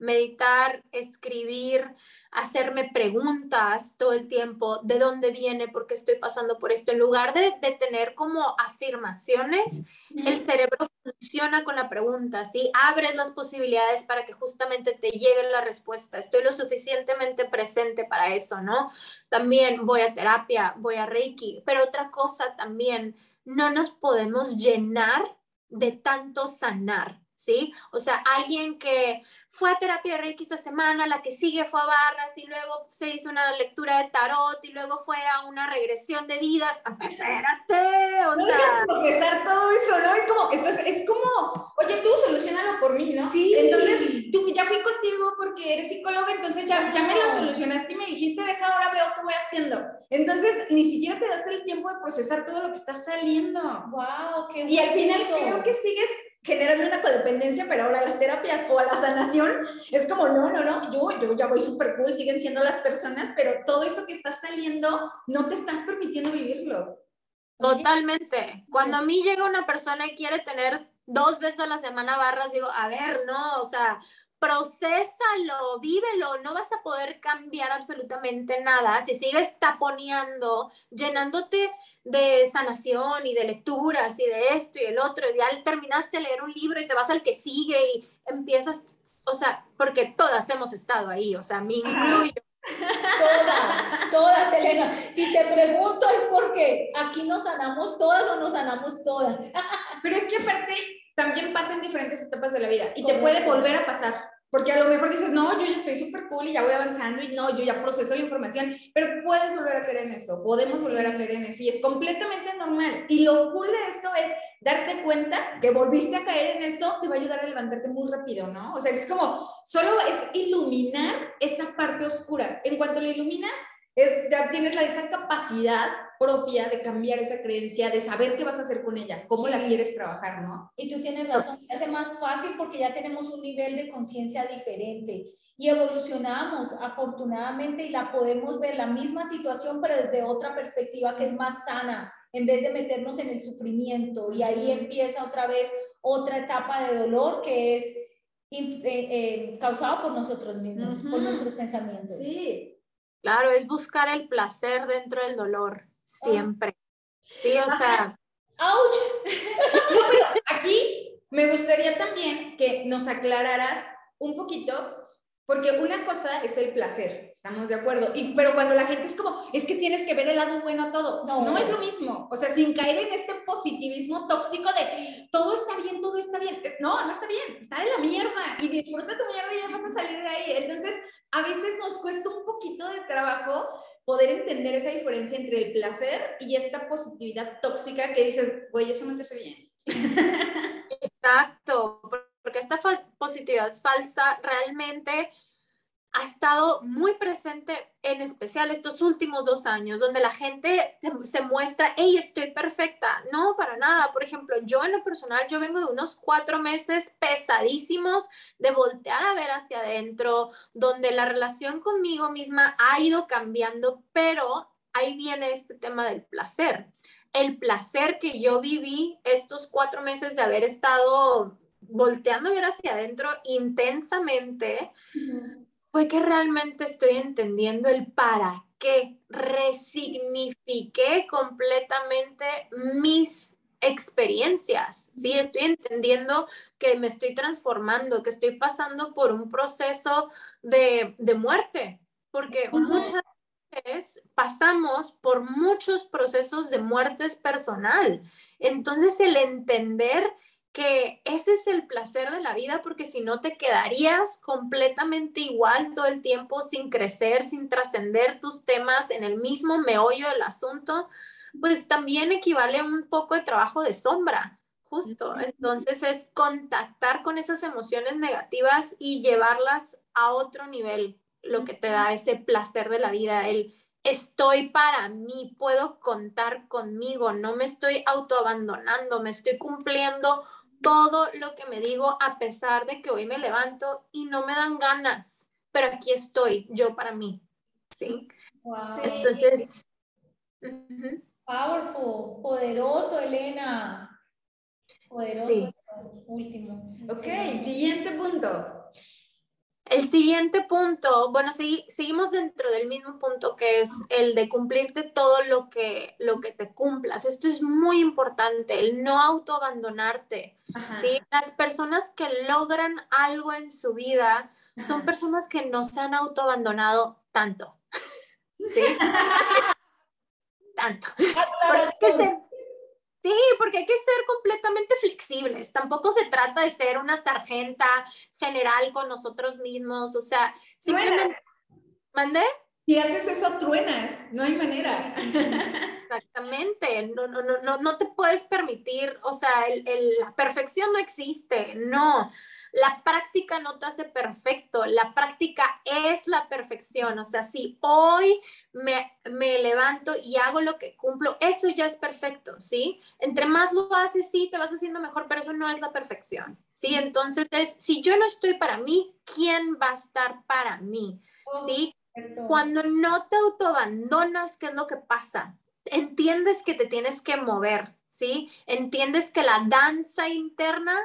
S3: Meditar, escribir, hacerme preguntas todo el tiempo, de dónde viene, por qué estoy pasando por esto, en lugar de, de tener como afirmaciones, el cerebro funciona con la pregunta, ¿sí? Abres las posibilidades para que justamente te llegue la respuesta, estoy lo suficientemente presente para eso, ¿no? También voy a terapia, voy a Reiki, pero otra cosa también, no nos podemos llenar de tanto sanar, ¿sí? O sea, alguien que fue a terapia de Reiki esta semana, la que sigue fue a Barras y luego se hizo una lectura de tarot y luego fue a una regresión de vidas. Ah, espérate, o sea.
S4: Procesar todo eso, ¿no? Es como, es, como, oye, tú solucionalo por mí, ¿no?
S2: Sí.
S4: Entonces, tú ya fui contigo porque eres psicóloga, entonces ya, ya me lo solucionaste y me dijiste, deja, ahora veo qué voy haciendo. Entonces, ni siquiera te das el tiempo de procesar todo lo que está saliendo.
S2: ¡Wow! ¡Qué
S4: Y al final creo que sigues generando una codependencia, pero ahora las terapias o a la sanación es como, no, no, no, yo, yo ya voy súper cool, siguen siendo las personas, pero todo eso que está saliendo no te estás permitiendo vivirlo.
S3: Totalmente. Cuando a mí llega una persona y quiere tener dos veces a la semana barras, digo, a ver, no, o sea, procésalo, vívelo, no vas a poder cambiar absolutamente nada si sigues taponeando, llenándote de sanación y de lecturas y de esto y el otro, y ya terminaste de leer un libro y te vas al que sigue y empiezas, o sea, porque todas hemos estado ahí, o sea, me incluyo.
S2: Todas, todas, Elena. Si te pregunto es porque aquí nos sanamos todas o nos sanamos todas.
S4: Pero es que aparte también pasa en diferentes etapas de la vida y te puede volver a pasar. Porque a lo mejor dices, no, yo ya estoy súper cool y ya voy avanzando y no, yo ya proceso la información, pero puedes volver a creer en eso, podemos volver a creer en eso y es completamente normal. Y lo cool de esto es darte cuenta que volviste a caer en eso, te va a ayudar a levantarte muy rápido, ¿no? O sea, es como, solo es iluminar esa parte oscura. En cuanto la iluminas, Es, ya tienes la, esa capacidad propia de cambiar esa creencia, de saber qué vas a hacer con ella, cómo la quieres trabajar, ¿no?
S2: Y tú tienes razón, hace más fácil porque ya tenemos un nivel de conciencia diferente y evolucionamos afortunadamente y la podemos ver la misma situación pero desde otra perspectiva que es más sana en vez de meternos en el sufrimiento y ahí empieza otra vez otra etapa de dolor que es eh, eh, causado por nosotros mismos, por nuestros pensamientos.
S4: Sí.
S3: Claro, es buscar el placer dentro del dolor, siempre. Sí, o sea...
S2: ¡Auch!
S4: Aquí me gustaría también que nos aclararas un poquito porque una cosa es el placer, estamos de acuerdo, y, pero cuando la gente es como, es que tienes que ver el lado bueno a todo, no. no es lo mismo, o sea, sin caer en este positivismo tóxico de todo está bien, todo está bien, no, no está bien, está de la mierda, y disfruta tu mierda y ya vas a salir de ahí, entonces a veces nos cuesta un poquito de trabajo poder entender esa diferencia entre el placer y esta positividad tóxica que dices, güey, eso no te hace bien.
S3: Exacto, porque esta positividad falsa realmente ha estado muy presente, en especial estos últimos dos años, donde la gente se muestra, hey, estoy perfecta. No, para nada. Por ejemplo, yo en lo personal, yo vengo de unos cuatro meses pesadísimos de voltear a ver hacia adentro, donde la relación conmigo misma ha ido cambiando, pero ahí viene este tema del placer. El placer que yo viví estos cuatro meses de haber estado volteando a ver hacia adentro intensamente, fue que realmente estoy entendiendo el para qué. Resignifiqué completamente mis experiencias, ¿sí? Estoy entendiendo que me estoy transformando, que estoy pasando por un proceso de, muerte, porque muchas veces pasamos por muchos procesos de muerte personal. Entonces, el entender que ese es el placer de la vida porque si no te quedarías completamente igual todo el tiempo sin crecer, sin trascender tus temas en el mismo meollo del asunto, pues también equivale un poco de trabajo de sombra, justo. Entonces es contactar con esas emociones negativas y llevarlas a otro nivel, lo que te da ese placer de la vida, el estoy para mí, puedo contar conmigo, no me estoy autoabandonando, me estoy cumpliendo todo lo que me digo a pesar de que hoy me levanto y no me dan ganas, pero aquí estoy yo para mí. ¿Sí? Entonces...
S2: Powerful, poderoso, Elena. Poderoso. Sí. Último.
S4: Ok, siguiente punto.
S3: El siguiente punto, bueno, sí, seguimos dentro del mismo punto que es el de cumplirte todo lo que, lo que te cumplas. Esto es muy importante, el no autoabandonarte. ¿sí? Las personas que logran algo en su vida son personas que no se han autoabandonado tanto. ¿Sí? tanto. Porque Sí, porque hay que ser completamente flexibles. Tampoco se trata de ser una sargenta general con nosotros mismos. O sea, simplemente. ¿Mandé?
S4: Si haces eso, truenas. No hay manera.
S3: Exactamente. No, no, no, no te puedes permitir. O sea, la perfección no existe. No la práctica no te hace perfecto, la práctica es la perfección. O sea, si hoy me, levanto y hago lo que cumplo, eso ya es perfecto, ¿sí? Entre más lo haces, sí, te vas haciendo mejor, pero eso no es la perfección, ¿sí? Entonces, es, si yo no estoy para mí, ¿quién va a estar para mí? Oh, ¿Sí? Cuando no te autoabandonas, ¿qué es lo que pasa? Entiendes que te tienes que mover, ¿sí? Entiendes que la danza interna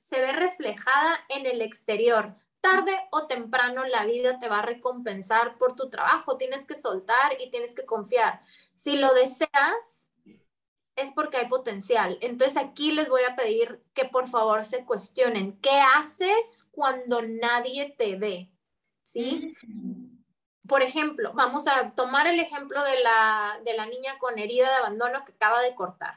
S3: se ve reflejada en el exterior. Tarde o temprano la vida te va a recompensar por tu trabajo. Tienes que soltar y tienes que confiar. Si lo deseas, es porque hay potencial. Entonces aquí les voy a pedir que por favor se cuestionen. ¿Qué haces cuando nadie te ve? ¿Sí? Por ejemplo, vamos a tomar el ejemplo de la, de la niña con herida de abandono que acaba de cortar.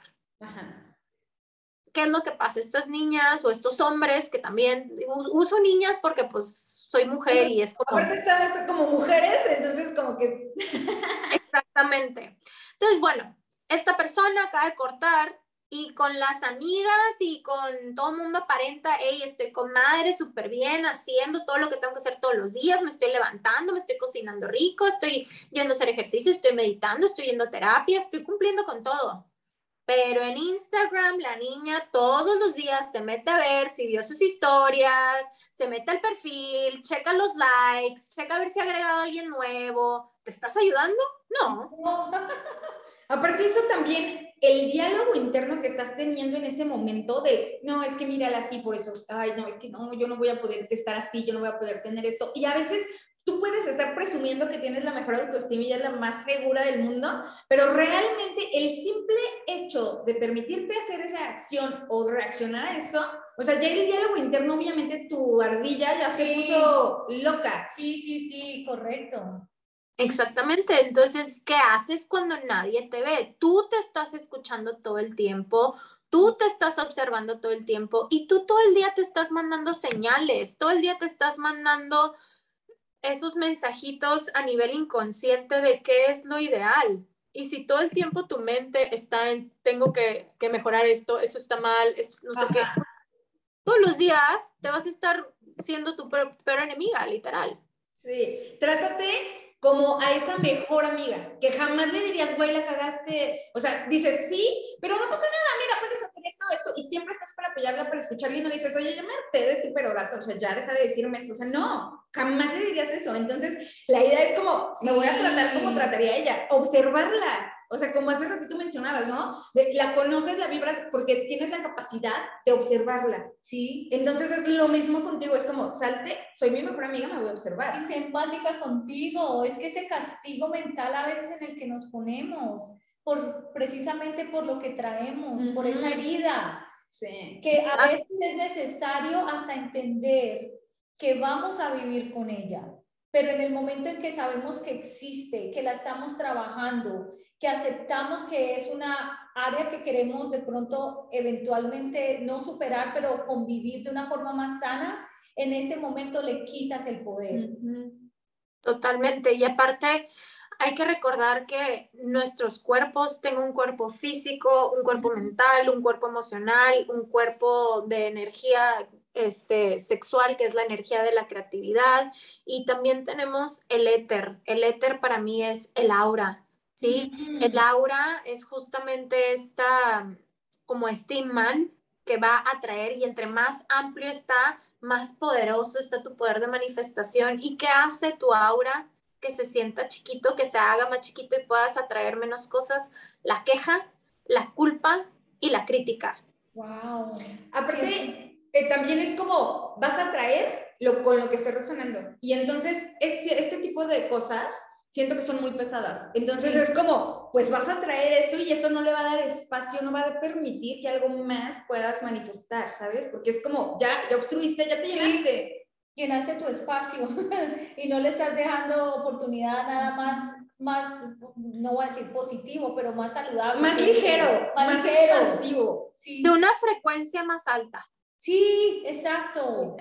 S3: ¿Qué es lo que pasa? Estas niñas o estos hombres que también, uso niñas porque pues soy mujer y es como...
S4: Aparte están como mujeres, entonces como que...
S3: Exactamente. Entonces, bueno, esta persona acaba de cortar y con las amigas y con todo el mundo aparenta, hey, estoy con madre súper bien, haciendo todo lo que tengo que hacer todos los días, me estoy levantando, me estoy cocinando rico, estoy yendo a hacer ejercicio, estoy meditando, estoy yendo a terapia, estoy cumpliendo con todo. Pero en Instagram la niña todos los días se mete a ver si vio sus historias, se mete al perfil, checa los likes, checa a ver si ha agregado a alguien nuevo. ¿Te estás ayudando? No.
S4: Aparte de eso también, el diálogo interno que estás teniendo en ese momento de, no, es que mírala así, por eso, ay, no, es que no, yo no voy a poder estar así, yo no voy a poder tener esto. Y a veces tú puedes estar presumiendo que tienes la mejor autoestima y es la más segura del mundo, pero realmente el simple hecho de permitirte hacer esa acción o reaccionar a eso, o sea, ya el diálogo interno, obviamente tu ardilla ya se puso loca.
S2: Sí, sí, sí, correcto.
S3: Exactamente, entonces, ¿qué haces cuando nadie te ve? Tú te estás escuchando todo el tiempo, tú te estás observando todo el tiempo y tú todo el día te estás mandando señales, todo el día te estás mandando esos mensajitos a nivel inconsciente de qué es lo ideal. Y si todo el tiempo tu mente está en, tengo que, mejorar esto, eso está mal, eso, no sé qué, todos los días te vas a estar siendo tu peor, enemiga, literal.
S4: Sí, trátate como a esa mejor amiga, que jamás le dirías, güey, la cagaste. O sea, dices, sí, pero no pasa nada, mira, puedes hacer esto, esto, y siempre estás para apoyarla, para escucharla, y no le dices, oye, ya me harté de tu perorato, o sea, ya deja de decirme eso. O sea, no, jamás le dirías eso. Entonces, la idea es como, me voy a tratar como trataría ella, observarla. O sea, como hace ratito mencionabas, ¿no? la conoces, la vibras, porque tienes la capacidad de observarla, ¿sí? Entonces es lo mismo contigo, es como, salte, soy mi mejor amiga, me voy a observar.
S2: Y se empática contigo, es que ese castigo mental a veces en el que nos ponemos, por, precisamente por lo que traemos, por esa herida, sí. que a veces es necesario hasta entender que vamos a vivir con ella. Pero en el momento en que sabemos que existe, que la estamos trabajando, que aceptamos que es una área que queremos de pronto eventualmente no superar, pero convivir de una forma más sana, en ese momento le quitas el poder.
S3: Totalmente. Y aparte, hay que recordar que nuestros cuerpos, tengo un cuerpo físico, un cuerpo mental, un cuerpo emocional, un cuerpo de energía este, sexual, que es la energía de la creatividad, y también tenemos el éter. El éter para mí es el aura, ¿sí? El aura es justamente esta, como este imán que va a atraer y entre más amplio está, más poderoso está tu poder de manifestación. ¿Y qué hace tu aura? Que se sienta chiquito, que se haga más chiquito y puedas atraer menos cosas. La queja, la culpa y la crítica.
S4: Wow. Aparte, eh, también es como vas a traer lo, con lo que esté resonando. Y entonces este, este tipo de cosas siento que son muy pesadas. Entonces es como, pues vas a traer eso y eso no le va a dar espacio, no va a permitir que algo más puedas manifestar, ¿sabes? Porque es como, ya, ya obstruiste, ya te llenaste.
S2: Llenaste tu espacio y no le estás dejando oportunidad nada más más, no voy a decir positivo, pero más saludable.
S4: Más ligero, más, expansivo.
S3: De una frecuencia más alta.
S2: Sí, exacto.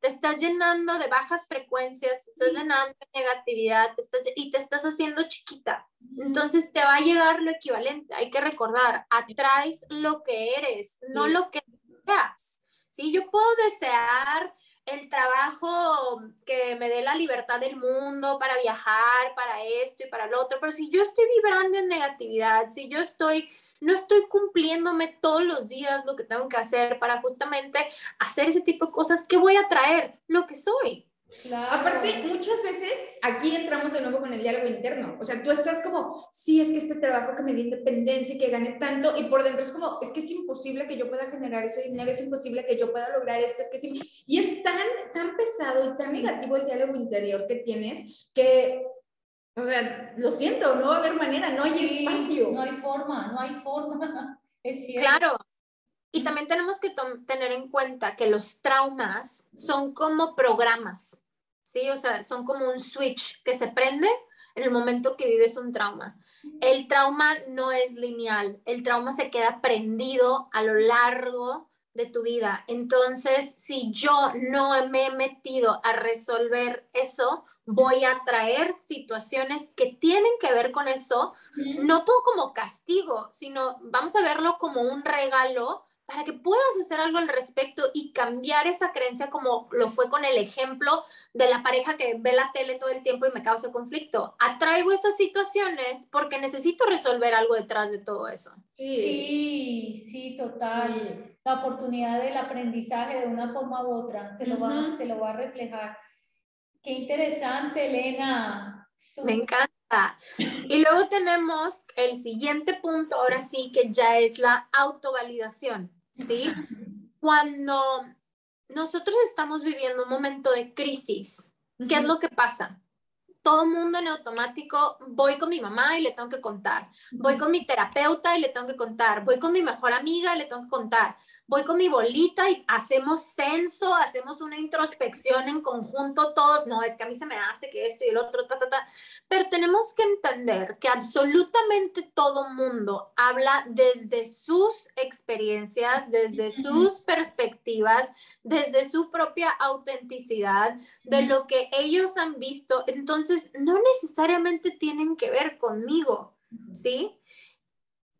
S3: Te estás llenando de bajas frecuencias, te estás llenando de negatividad y te estás haciendo chiquita. Entonces te va a llegar lo equivalente. Hay que recordar, atraes lo que eres, no lo que deseas. ¿Sí? Yo puedo desear el trabajo que me dé la libertad del mundo para viajar, para esto y para lo otro, pero si yo estoy vibrando en negatividad, si yo estoy no estoy cumpliéndome todos los días lo que tengo que hacer para justamente hacer ese tipo de cosas, ¿qué voy a traer? Lo que soy.
S4: Aparte, muchas veces aquí entramos de nuevo con el diálogo interno. O sea, tú estás como, sí, es que este trabajo que me dé independencia y que gane tanto, y por dentro es como, es que es imposible que yo pueda generar ese dinero, es imposible que yo pueda lograr esto, es que sí. Y es tan, tan pesado y tan negativo el diálogo interior que tienes que o sea, lo siento, no va a haber manera, no hay espacio.
S2: No hay forma, no hay forma. Es cierto.
S3: Claro. Y también tenemos que tener en cuenta que los traumas son como programas, ¿sí? O sea, son como un switch que se prende en el momento que vives un trauma. El trauma no es lineal, el trauma se queda prendido a lo largo de tu vida. Entonces, si yo no me he metido a resolver eso, voy a traer situaciones que tienen que ver con eso, no como castigo, sino vamos a verlo como un regalo para que puedas hacer algo al respecto y cambiar esa creencia como lo fue con el ejemplo de la pareja que ve la tele todo el tiempo y me causa conflicto. Atraigo esas situaciones porque necesito resolver algo detrás de todo eso.
S2: Sí, sí, total. La oportunidad del aprendizaje de una forma u otra te lo, va, te lo va a reflejar. Qué interesante, Elena.
S3: Me encanta. Y luego tenemos el siguiente punto, ahora sí, que ya es la autovalidación. ¿sí? Cuando nosotros estamos viviendo un momento de crisis, ¿qué es lo que pasa? Todo mundo en automático, voy con mi mamá y le tengo que contar, voy con mi terapeuta y le tengo que contar, voy con mi mejor amiga y le tengo que contar, voy con mi bolita y hacemos censo, hacemos una introspección en conjunto todos, no, es que a mí se me hace que esto y el otro, ta, ta, ta, pero tenemos que entender que absolutamente todo mundo habla desde sus experiencias, desde sus perspectivas, desde su propia autenticidad, de lo que ellos han visto. Entonces, no necesariamente tienen que ver conmigo, ¿sí?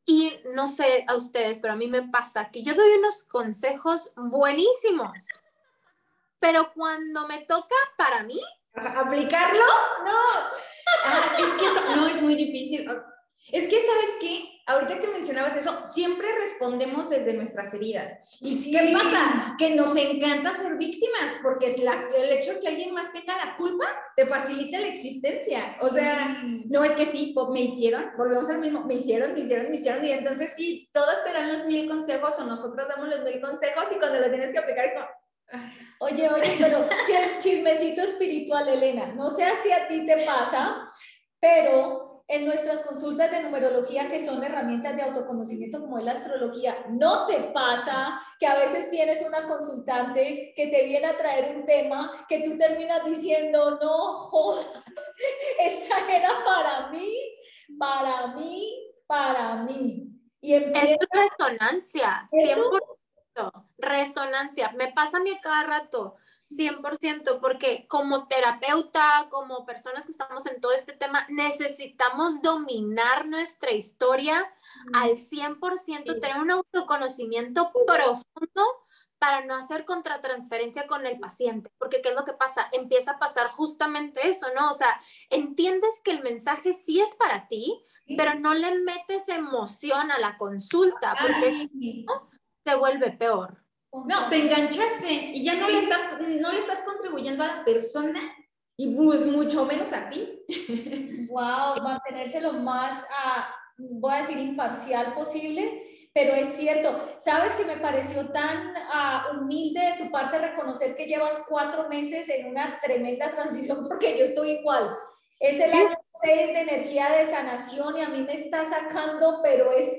S3: Y no sé a ustedes, pero a mí me pasa que yo doy unos consejos buenísimos, pero cuando me toca para mí...
S4: ¿Aplicarlo? No. Ah, es que eso no es muy difícil. Es que, ¿sabes qué? Ahorita que mencionabas eso, siempre respondemos desde nuestras heridas. ¿Y qué pasa? Que nos encanta ser víctimas, porque es la, el hecho de que alguien más tenga la culpa te facilita la existencia. O sea, no es que sí, me hicieron, volvemos al mismo, me hicieron, me hicieron, me hicieron, y entonces sí, todos te dan los mil consejos o nosotros damos los mil consejos y cuando lo tienes que aplicar es como...
S2: Oye, oye, pero chismecito espiritual, Elena, no sé si a ti te pasa, pero en nuestras consultas de numerología, que son herramientas de autoconocimiento como es la astrología, ¿no te pasa que a veces tienes una consultante que te viene a traer un tema que tú terminas diciendo, no jodas, esa era para mí, para mí, para mí?
S3: Y Es resonancia, 100%, resonancia. Me pasa a mí cada rato 100%, porque como terapeuta, como personas que estamos en todo este tema, necesitamos dominar nuestra historia al 100%, tener un autoconocimiento profundo para no hacer contratransferencia con el paciente, porque ¿qué es lo que pasa? Empieza a pasar justamente eso, ¿no? O sea, entiendes que el mensaje sí es para ti, pero no le metes emoción a la consulta, porque se vuelve peor.
S4: No, te enganchaste y ya no le estás, no le estás contribuyendo a la persona y pues mucho menos a ti.
S2: Wow, mantenerse lo más, ah, voy a decir, imparcial posible, pero es cierto. Sabes que me pareció tan ah, humilde de tu parte reconocer que llevas cuatro meses en una tremenda transición porque yo estoy igual. Es el año 6 de energía de sanación y a mí me está sacando, pero es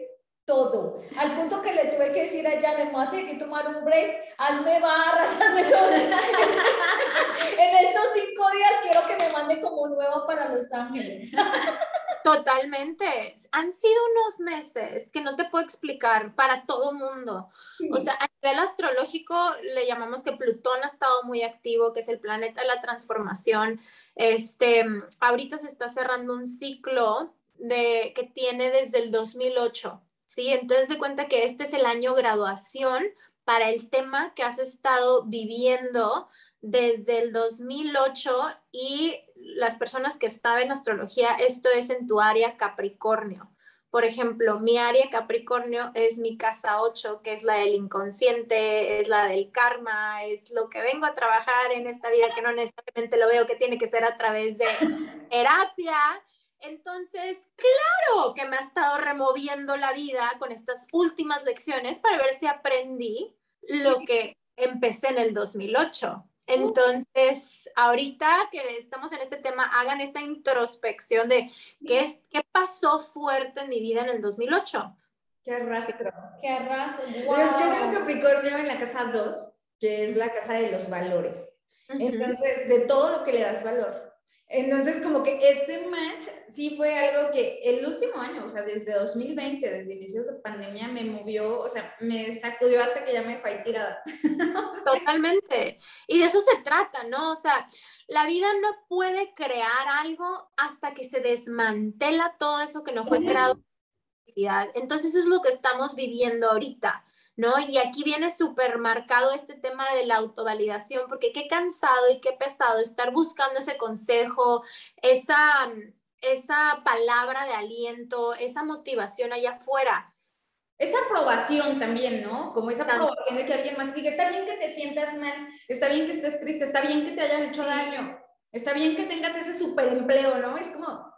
S2: todo. Al punto que le tuve que decir a Janet, mate que tomar un break, hazme barras, hazme todo. en estos cinco días quiero que me mande como nueva para Los Ángeles.
S3: Totalmente. Han sido unos meses que no te puedo explicar para todo mundo. O sea, a nivel astrológico le llamamos que Plutón ha estado muy activo, que es el planeta de la transformación. Este, ahorita se está cerrando un ciclo de, que tiene desde el 2008 ¿sí? Entonces de cuenta que este es el año graduación para el tema que has estado viviendo desde el 2008 y las personas que estaban en astrología, esto es en tu área Capricornio. Por ejemplo, mi área Capricornio es mi casa 8, que es la del inconsciente, es la del karma, es lo que vengo a trabajar en esta vida que no necesariamente lo veo que tiene que ser a través de terapia, entonces, claro que me ha estado removiendo la vida con estas últimas lecciones para ver si aprendí lo que empecé en el 2008. Entonces, ahorita que estamos en este tema, hagan esa introspección de qué, es, qué pasó fuerte en mi vida en el 2008.
S4: Qué arrastro.
S2: Qué arrastro.
S4: Wow. Yo tengo Capricornio en la casa 2, que es la casa de los valores. Entonces, de todo lo que le das valor. Entonces, como que ese match sí fue algo que el último año, o sea, desde 2020, desde inicios de pandemia, me movió, o sea, me sacudió hasta que ya me fue tirada.
S3: Totalmente. Y de eso se trata, ¿no? O sea, la vida no puede crear algo hasta que se desmantela todo eso que no fue creado. Entonces, eso es lo que estamos viviendo ahorita. ¿No? Y aquí viene súper marcado este tema de la autovalidación, porque qué cansado y qué pesado estar buscando ese consejo, esa, esa palabra de aliento, esa motivación allá afuera.
S4: Esa aprobación también, ¿no? Como esa aprobación de que alguien más diga, está bien que te sientas mal, está bien que estés triste, está bien que te hayan hecho daño, está bien que tengas ese super empleo, ¿no? Es como,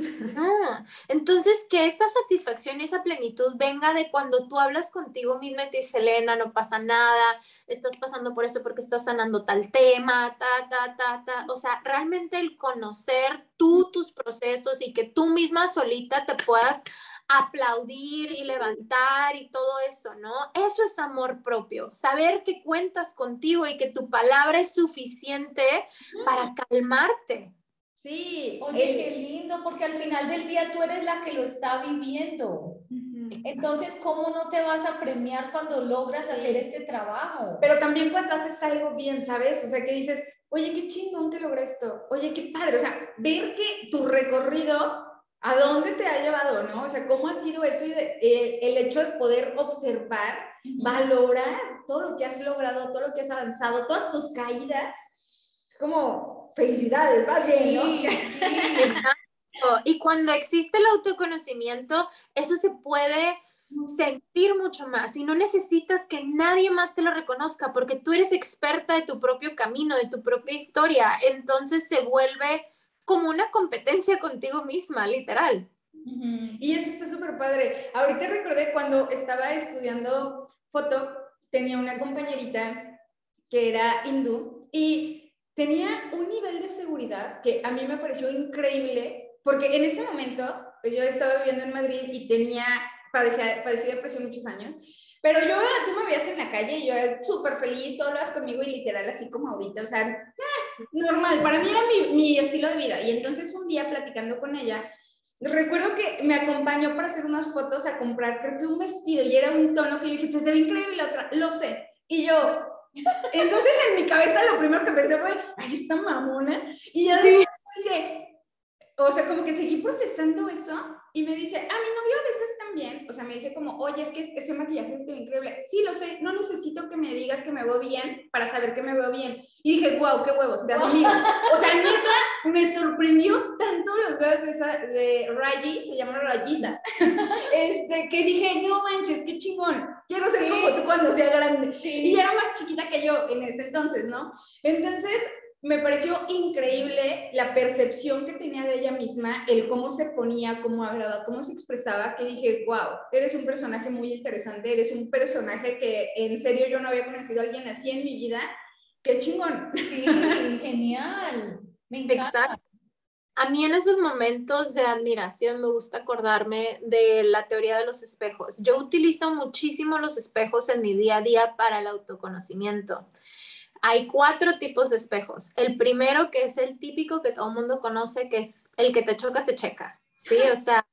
S3: no, entonces que esa satisfacción y esa plenitud venga de cuando tú hablas contigo misma y te dices, Elena, no pasa nada, estás pasando por eso porque estás sanando tal tema, ta, ta, ta, ta. O sea, realmente el conocer tú tus procesos y que tú misma solita te puedas aplaudir y levantar y todo eso, ¿no? Eso es amor propio, saber que cuentas contigo y que tu palabra es suficiente para calmarte.
S2: Sí. Oye, qué lindo, porque al final del día tú eres la que lo está viviendo. Entonces, ¿cómo no te vas a premiar cuando logras hacer este trabajo?
S4: Pero también cuando haces algo bien, ¿sabes? O sea, que dices, oye, qué chingón que logré esto. Oye, qué padre. O sea, ver que tu recorrido, a dónde te ha llevado, ¿no? O sea, cómo ha sido eso y eh, el hecho de poder observar, valorar todo lo que has logrado, todo lo que has avanzado, todas tus caídas. Es como, felicidades, va bien, ¿no?
S3: Y cuando existe el autoconocimiento, eso se puede sentir mucho más y no necesitas que nadie más te lo reconozca porque tú eres experta de tu propio camino, de tu propia historia. Entonces se vuelve como una competencia contigo misma, literal.
S4: Y eso está súper padre. Ahorita recordé cuando estaba estudiando foto, tenía una compañerita que era hindú y tenía un nivel de seguridad que a mí me pareció increíble, porque en ese momento pues, yo estaba viviendo en Madrid y tenía, padecía, padecía depresión muchos años, pero yo, tú me veías en la calle y yo era súper feliz, todo lo vas conmigo y literal así como ahorita, o sea, ah, normal, para mí era mi, mi estilo de vida. Y entonces un día platicando con ella, recuerdo que me acompañó para hacer unas fotos a comprar, creo que un vestido, y era un tono que yo dije, te ve increíble, otra, lo sé. Y yo, entonces en mi cabeza lo primero que pensé fue, ay, está mamona. Y ya sí. dice, o sea, como que seguí procesando eso y me dice, a mi novio a veces también, o sea, me dice como, oye, es que ese maquillaje es increíble. Sí, lo sé, no necesito que me digas que me veo bien para saber que me veo bien. Y dije, wow, qué huevos, te admiro. O sea, neta, me sorprendió tanto los huevos de, esa, de Rayi, se llama Rayita, este, que dije, no manches, qué chingón, quiero ser como tú cuando sea grande. Y era más chiquita que yo en ese entonces, ¿no? Entonces, me pareció increíble la percepción que tenía de ella misma, el cómo se ponía, cómo hablaba, cómo se expresaba, que dije, wow, eres un personaje muy interesante, eres un personaje que en serio yo no había conocido a alguien así en mi vida. Qué chingón.
S2: Sí, genial. Me encanta. Exacto.
S3: A mí en esos momentos de admiración me gusta acordarme de la teoría de los espejos. Yo utilizo muchísimo los espejos en mi día a día para el autoconocimiento. Hay cuatro tipos de espejos. El primero, que es el típico que todo el mundo conoce, que es el que te choca, te checa. Sí, o sea,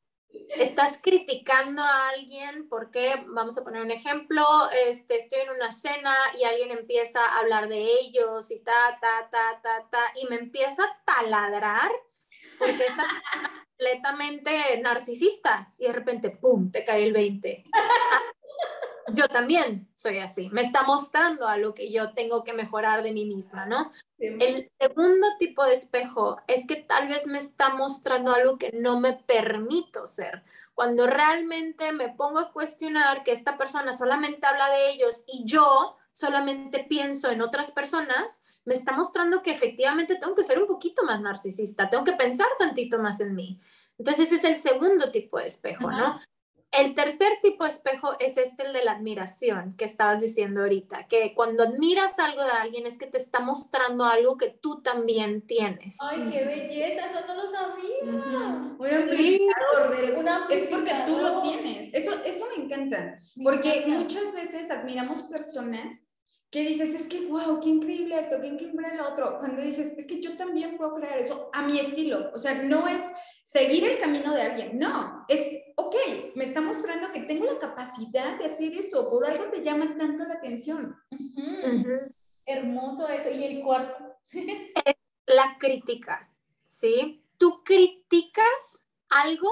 S3: estás criticando a alguien porque, vamos a poner un ejemplo, este, estoy en una cena y alguien empieza a hablar de ellos y ta, ta, ta, ta, ta, y me empieza a taladrar porque está completamente narcisista y de repente, ¡pum!, te cae el 20 yo también soy así. Me está mostrando a lo que yo tengo que mejorar de mí misma, ¿no? El segundo tipo de espejo es que tal vez me está mostrando algo que no me permito ser. Cuando realmente me pongo a cuestionar que esta persona solamente habla de ellos y yo solamente pienso en otras personas, me está mostrando que efectivamente tengo que ser un poquito más narcisista, tengo que pensar tantito más en mí. Entonces ese es el segundo tipo de espejo, ¿no? El tercer tipo de espejo es este, el de la admiración que estabas diciendo ahorita, que cuando admiras algo de alguien es que te está mostrando algo que tú también tienes.
S2: Ay, qué belleza, eso no lo sabía.
S4: Un amplificador, es porque tú lo tienes. Eso, eso me encanta, porque muchas veces admiramos personas que dices, es que, wow, qué increíble esto, qué increíble lo otro. Cuando dices, es que yo también puedo crear eso a mi estilo. O sea, no es seguir el camino de alguien, no, es, ok, me está mostrando que tengo la capacidad de hacer eso, por algo te llama tanto la atención.
S2: Hermoso eso. ¿Y el cuarto?
S3: la crítica, ¿sí? Tú criticas algo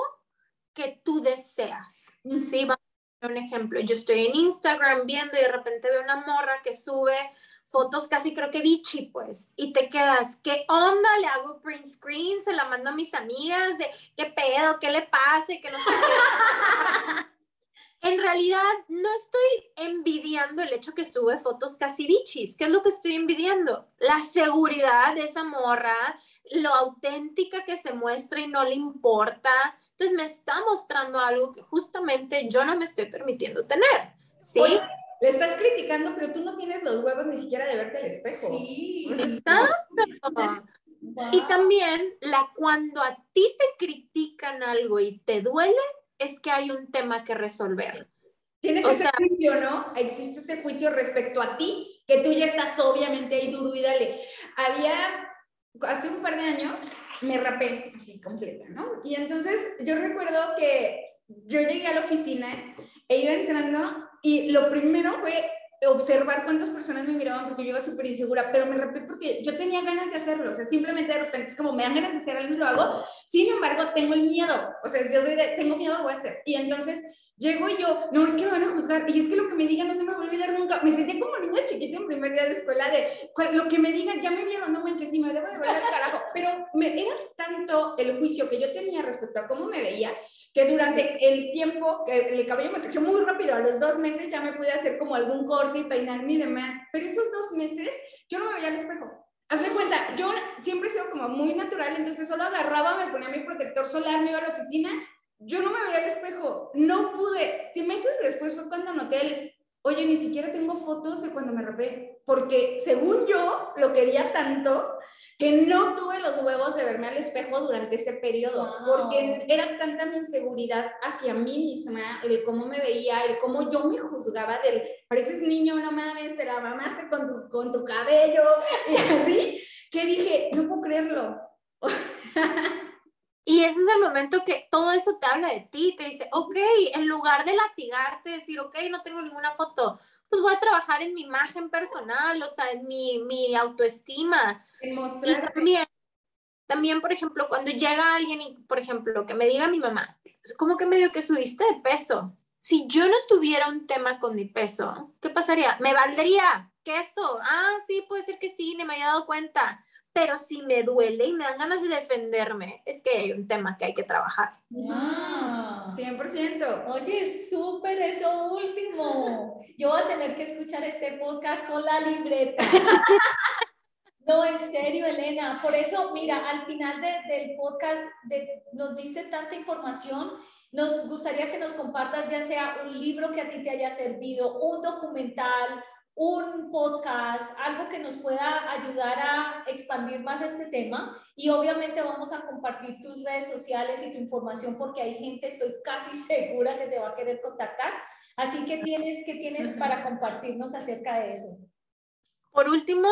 S3: que tú deseas, ¿sí? Vamos un ejemplo. Yo estoy en Instagram viendo y de repente veo una morra que sube fotos casi creo que bichi, pues, y te quedas, ¿qué onda? Le hago print screen, se la mando a mis amigas de qué pedo, qué le pase, que no sé qué. en realidad no estoy envidiando el hecho que sube fotos casi bichis. ¿Qué es lo que estoy envidiando? La seguridad de esa morra, lo auténtica que se muestra y no le importa. Entonces me está mostrando algo que justamente yo no me estoy permitiendo tener. ¿Sí?
S4: le estás criticando, pero tú no tienes los huevos ni siquiera de verte al espejo.
S3: Sí. Y también la cuando a ti te critican algo y te duele, es que hay un tema que resolver.
S4: Tienes ese juicio, ¿no? Existe ese juicio respecto a ti, que tú ya estás obviamente ahí duro y dale. Había, hace un par de años, me rapé así completa, ¿no? Y entonces yo recuerdo que yo llegué a la oficina e iba entrando y lo primero fue observar cuántas personas me miraban porque yo iba súper insegura, pero me rapé porque yo tenía ganas de hacerlo, o sea, simplemente de repente es como me dan ganas de hacer algo y lo hago, sin embargo, tengo el miedo, o sea, yo soy de, tengo miedo, lo voy a hacer, y entonces llego y yo, no, es que me van a juzgar, y es que lo que me digan no se me va a olvidar nunca, me sentí como niña chiquita en primer día de escuela, de lo que me digan, ya me vieron, no manches, y me debo de ver al carajo, pero me, era tanto el juicio que yo tenía respecto a cómo me veía, que durante el tiempo, que el cabello me creció muy rápido, a los dos meses ya me pude hacer como algún corte y peinarme y demás, pero esos dos meses yo no me veía al espejo. Haz de cuenta, yo siempre he sido como muy natural, entonces solo agarraba, me ponía mi protector solar, me iba a la oficina, yo no me veía al espejo, no pude. Meses después fue cuando noté el, oye, ni siquiera tengo fotos de cuando me rapé, porque según yo lo quería tanto que no tuve los huevos de verme al espejo durante ese periodo, porque era tanta mi inseguridad hacia mí misma, el cómo me veía, el cómo yo me juzgaba del, pareces niño, no mames, te la mamaste con tu, con tu cabello, y así, que dije, no puedo creerlo.
S3: Y ese es el momento que todo eso te habla de ti, te dice, ok, en lugar de latigarte, decir, ok, no tengo ninguna foto, pues voy a trabajar en mi imagen personal, o sea, en mi, mi autoestima. Y también, también, por ejemplo, cuando llega alguien y, por ejemplo, que me diga mi mamá, como que medio que subiste de peso. Si yo no tuviera un tema con mi peso, ¿qué pasaría? Me valdría queso. Ah, sí, puede ser que sí, ni me haya dado cuenta pero si me duele y me dan ganas de defenderme, es que hay un tema que hay que trabajar.
S2: Ah,
S4: 100%.
S2: Oye, súper eso último. Yo voy a tener que escuchar este podcast con la libreta. No, en serio, Elena. Por eso, mira, al final del podcast nos dice tanta información. Nos gustaría que nos compartas ya sea un libro que a ti te haya servido, un documental, un podcast, algo que nos pueda ayudar a expandir más este tema y obviamente vamos a compartir tus redes sociales y tu información porque hay gente, estoy casi segura que te va a querer contactar. Así que tienes, ¿qué tienes para compartirnos acerca de eso?
S3: Por último,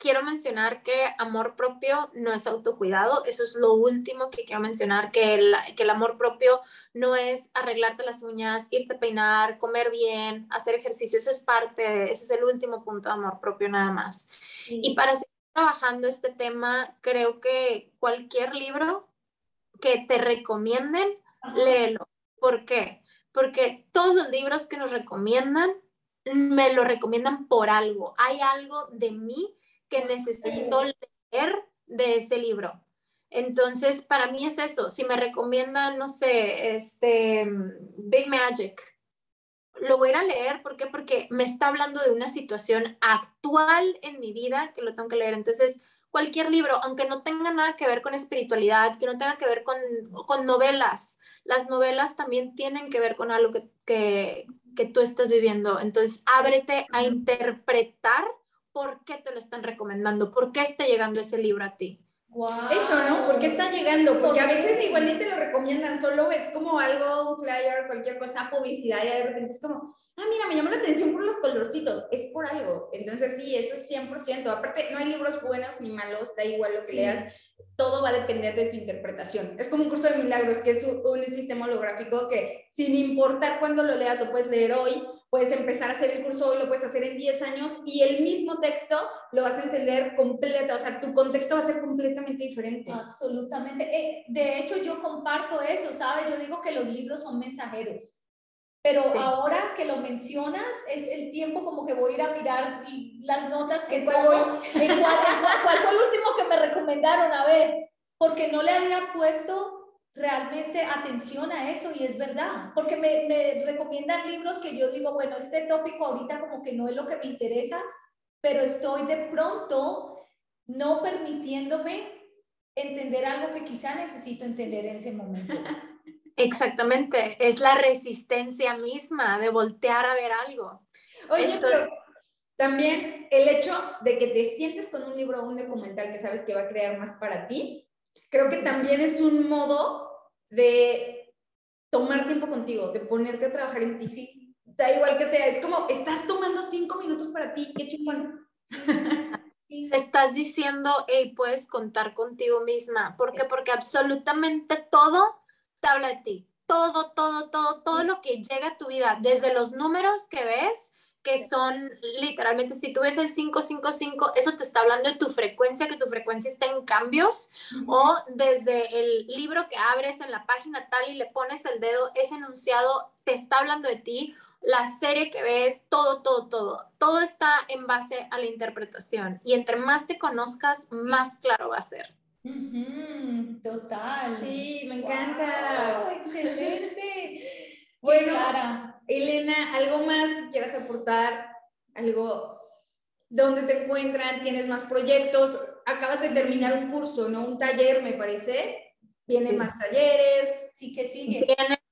S3: quiero mencionar que amor propio no es autocuidado. Eso es lo último que quiero mencionar, que el, que el amor propio no es arreglarte las uñas, irte a peinar, comer bien, hacer ejercicio. Eso es parte, ese es el último punto de amor propio nada más. Y para seguir trabajando este tema, creo que cualquier libro que te recomienden, léelo. ¿Por qué? Porque todos los libros que nos recomiendan me lo recomiendan por algo. Hay algo de mí que necesito leer de ese libro. Entonces, para mí es eso. Si me recomiendan, no sé, este Big Magic, lo voy a ir a leer. ¿Por qué? Porque me está hablando de una situación actual en mi vida que lo tengo que leer. Entonces, cualquier libro, aunque no tenga nada que ver con espiritualidad, que no tenga que ver con, con novelas, las novelas también tienen que ver con algo que, que, que tú estás viviendo. Entonces, ábrete a interpretar por qué te lo están recomendando, por qué está llegando ese libro a ti.
S4: Eso, ¿no? Porque está llegando, porque a veces igual ni te lo recomiendan, solo es como algo, un flyer, cualquier cosa, publicidad, y de repente es como, ah, mira, me llama la atención por los colorcitos, es por algo. Entonces, sí, eso es 100%. Aparte, no hay libros buenos ni malos, da igual lo que leas, todo va a depender de tu interpretación. Es como un curso de milagros, que es un, sistema holográfico que sin importar cuándo lo leas, lo puedes leer hoy, puedes empezar a hacer el curso hoy, lo puedes hacer en 10 años y el mismo texto lo vas a entender completo, o sea, tu contexto va a ser completamente diferente.
S2: Absolutamente. Eh, de hecho, yo comparto eso, ¿sabes? Yo digo que los libros son mensajeros. Pero ahora que lo mencionas, es el tiempo como que voy a ir a mirar las notas que tomo. cuál, cuál fue el último que me recomendaron? A ver, porque no le había puesto realmente atención a eso y es verdad, porque me, me, recomiendan libros que yo digo, bueno, este tópico ahorita como que no es lo que me interesa, pero estoy de pronto no permitiéndome entender algo que quizá necesito entender en ese momento.
S3: Exactamente, es la resistencia misma de voltear a ver algo.
S4: Oye, pero también el hecho de que te sientes con un libro o un documental que sabes que va a crear más para ti, creo que también es un modo de tomar tiempo contigo, de ponerte a trabajar en ti. Sí, da igual que sea, es como, estás tomando cinco minutos para ti, qué chingón.
S3: Estás diciendo, hey, puedes contar contigo misma. ¿Por qué? Porque absolutamente todo habla de ti. Todo, todo, todo, todo lo que llega a tu vida, desde los números que ves, que son literalmente, si tú ves el 555, eso te está hablando de tu frecuencia, que tu frecuencia está en cambios, o desde el libro que abres en la página tal y le pones el dedo, ese enunciado te está hablando de ti, la serie que ves, todo, todo, todo, todo está en base a la interpretación. Y entre más te conozcas, más claro va a ser.
S2: Total.
S4: Sí, me encanta.
S2: excelente.
S4: bueno, Elena, ¿algo más que quieras aportar? ¿Algo donde te encuentran? ¿Tienes más proyectos? Acabas de terminar un curso, ¿no? Un taller, me parece. Vienen más talleres.
S2: Sí que sigue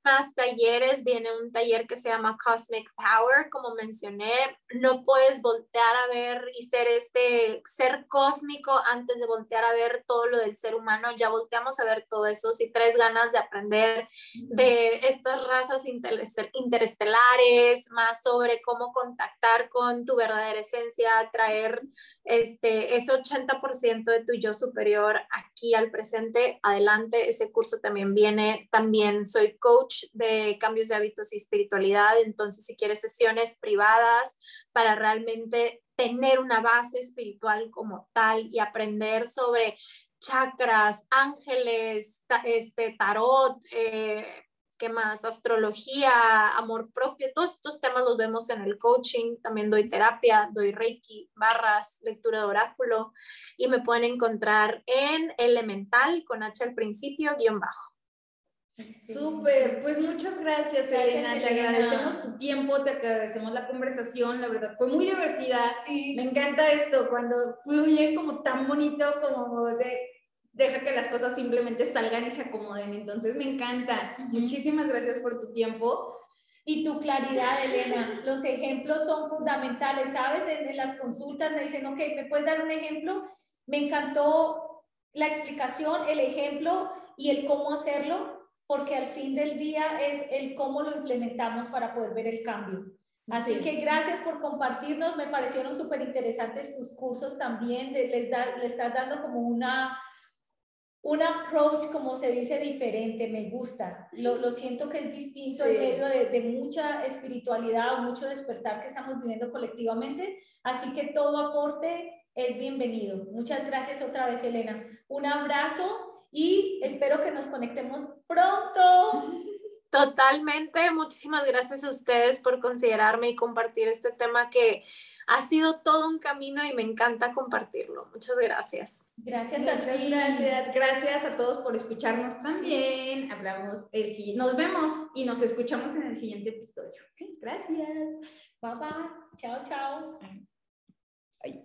S3: más talleres, viene un taller que se llama Cosmic Power, como mencioné, no puedes voltear a ver y ser este ser cósmico antes de voltear a ver todo lo del ser humano, ya volteamos a ver todo eso, si traes ganas de aprender de estas razas interestelares, más sobre cómo contactar con tu verdadera esencia, traer este, ese 80% de tu yo superior aquí al presente, adelante, ese curso también viene, también soy coach de cambios de hábitos y espiritualidad. Entonces, si quieres sesiones privadas para realmente tener una base espiritual como tal y aprender sobre chakras, ángeles, este, tarot, eh, ¿qué más? Astrología, amor propio, todos estos temas los vemos en el coaching. También doy terapia, doy reiki, barras, lectura de oráculo y me pueden encontrar en Elemental con H al principio, guion bajo.
S4: Súper, pues muchas gracias, Elena. Te agradecemos tu tiempo, te agradecemos la conversación, la verdad fue muy divertida. Sí. Me encanta esto, cuando fluye como tan bonito, como de deja que las cosas simplemente salgan y se acomoden. Entonces me encanta. Muchísimas gracias por tu tiempo.
S2: Y tu claridad, Elena. Los ejemplos son fundamentales, ¿sabes? En, en las consultas me dicen, ok, ¿me puedes dar un ejemplo? Me encantó la explicación, el ejemplo y el cómo hacerlo porque al fin del día es el cómo lo implementamos para poder ver el cambio. Así que gracias por compartirnos, me parecieron súper interesantes tus cursos también, les, da, le estás dando como una, un approach, como se dice, diferente, me gusta, lo, lo siento que es distinto en medio de, de, mucha espiritualidad o mucho despertar que estamos viviendo colectivamente, así que todo aporte es bienvenido. Muchas gracias otra vez, Elena. Un abrazo y espero que nos conectemos pronto.
S3: Totalmente, muchísimas gracias a ustedes por considerarme y compartir este tema que ha sido todo un camino y me encanta compartirlo. Muchas gracias.
S2: Gracias a ti.
S4: Gracias, gracias a todos por escucharnos también. Hablamos el nos vemos y nos escuchamos en el siguiente episodio.
S2: Sí, gracias. Bye bye. Chao, chao. Bye.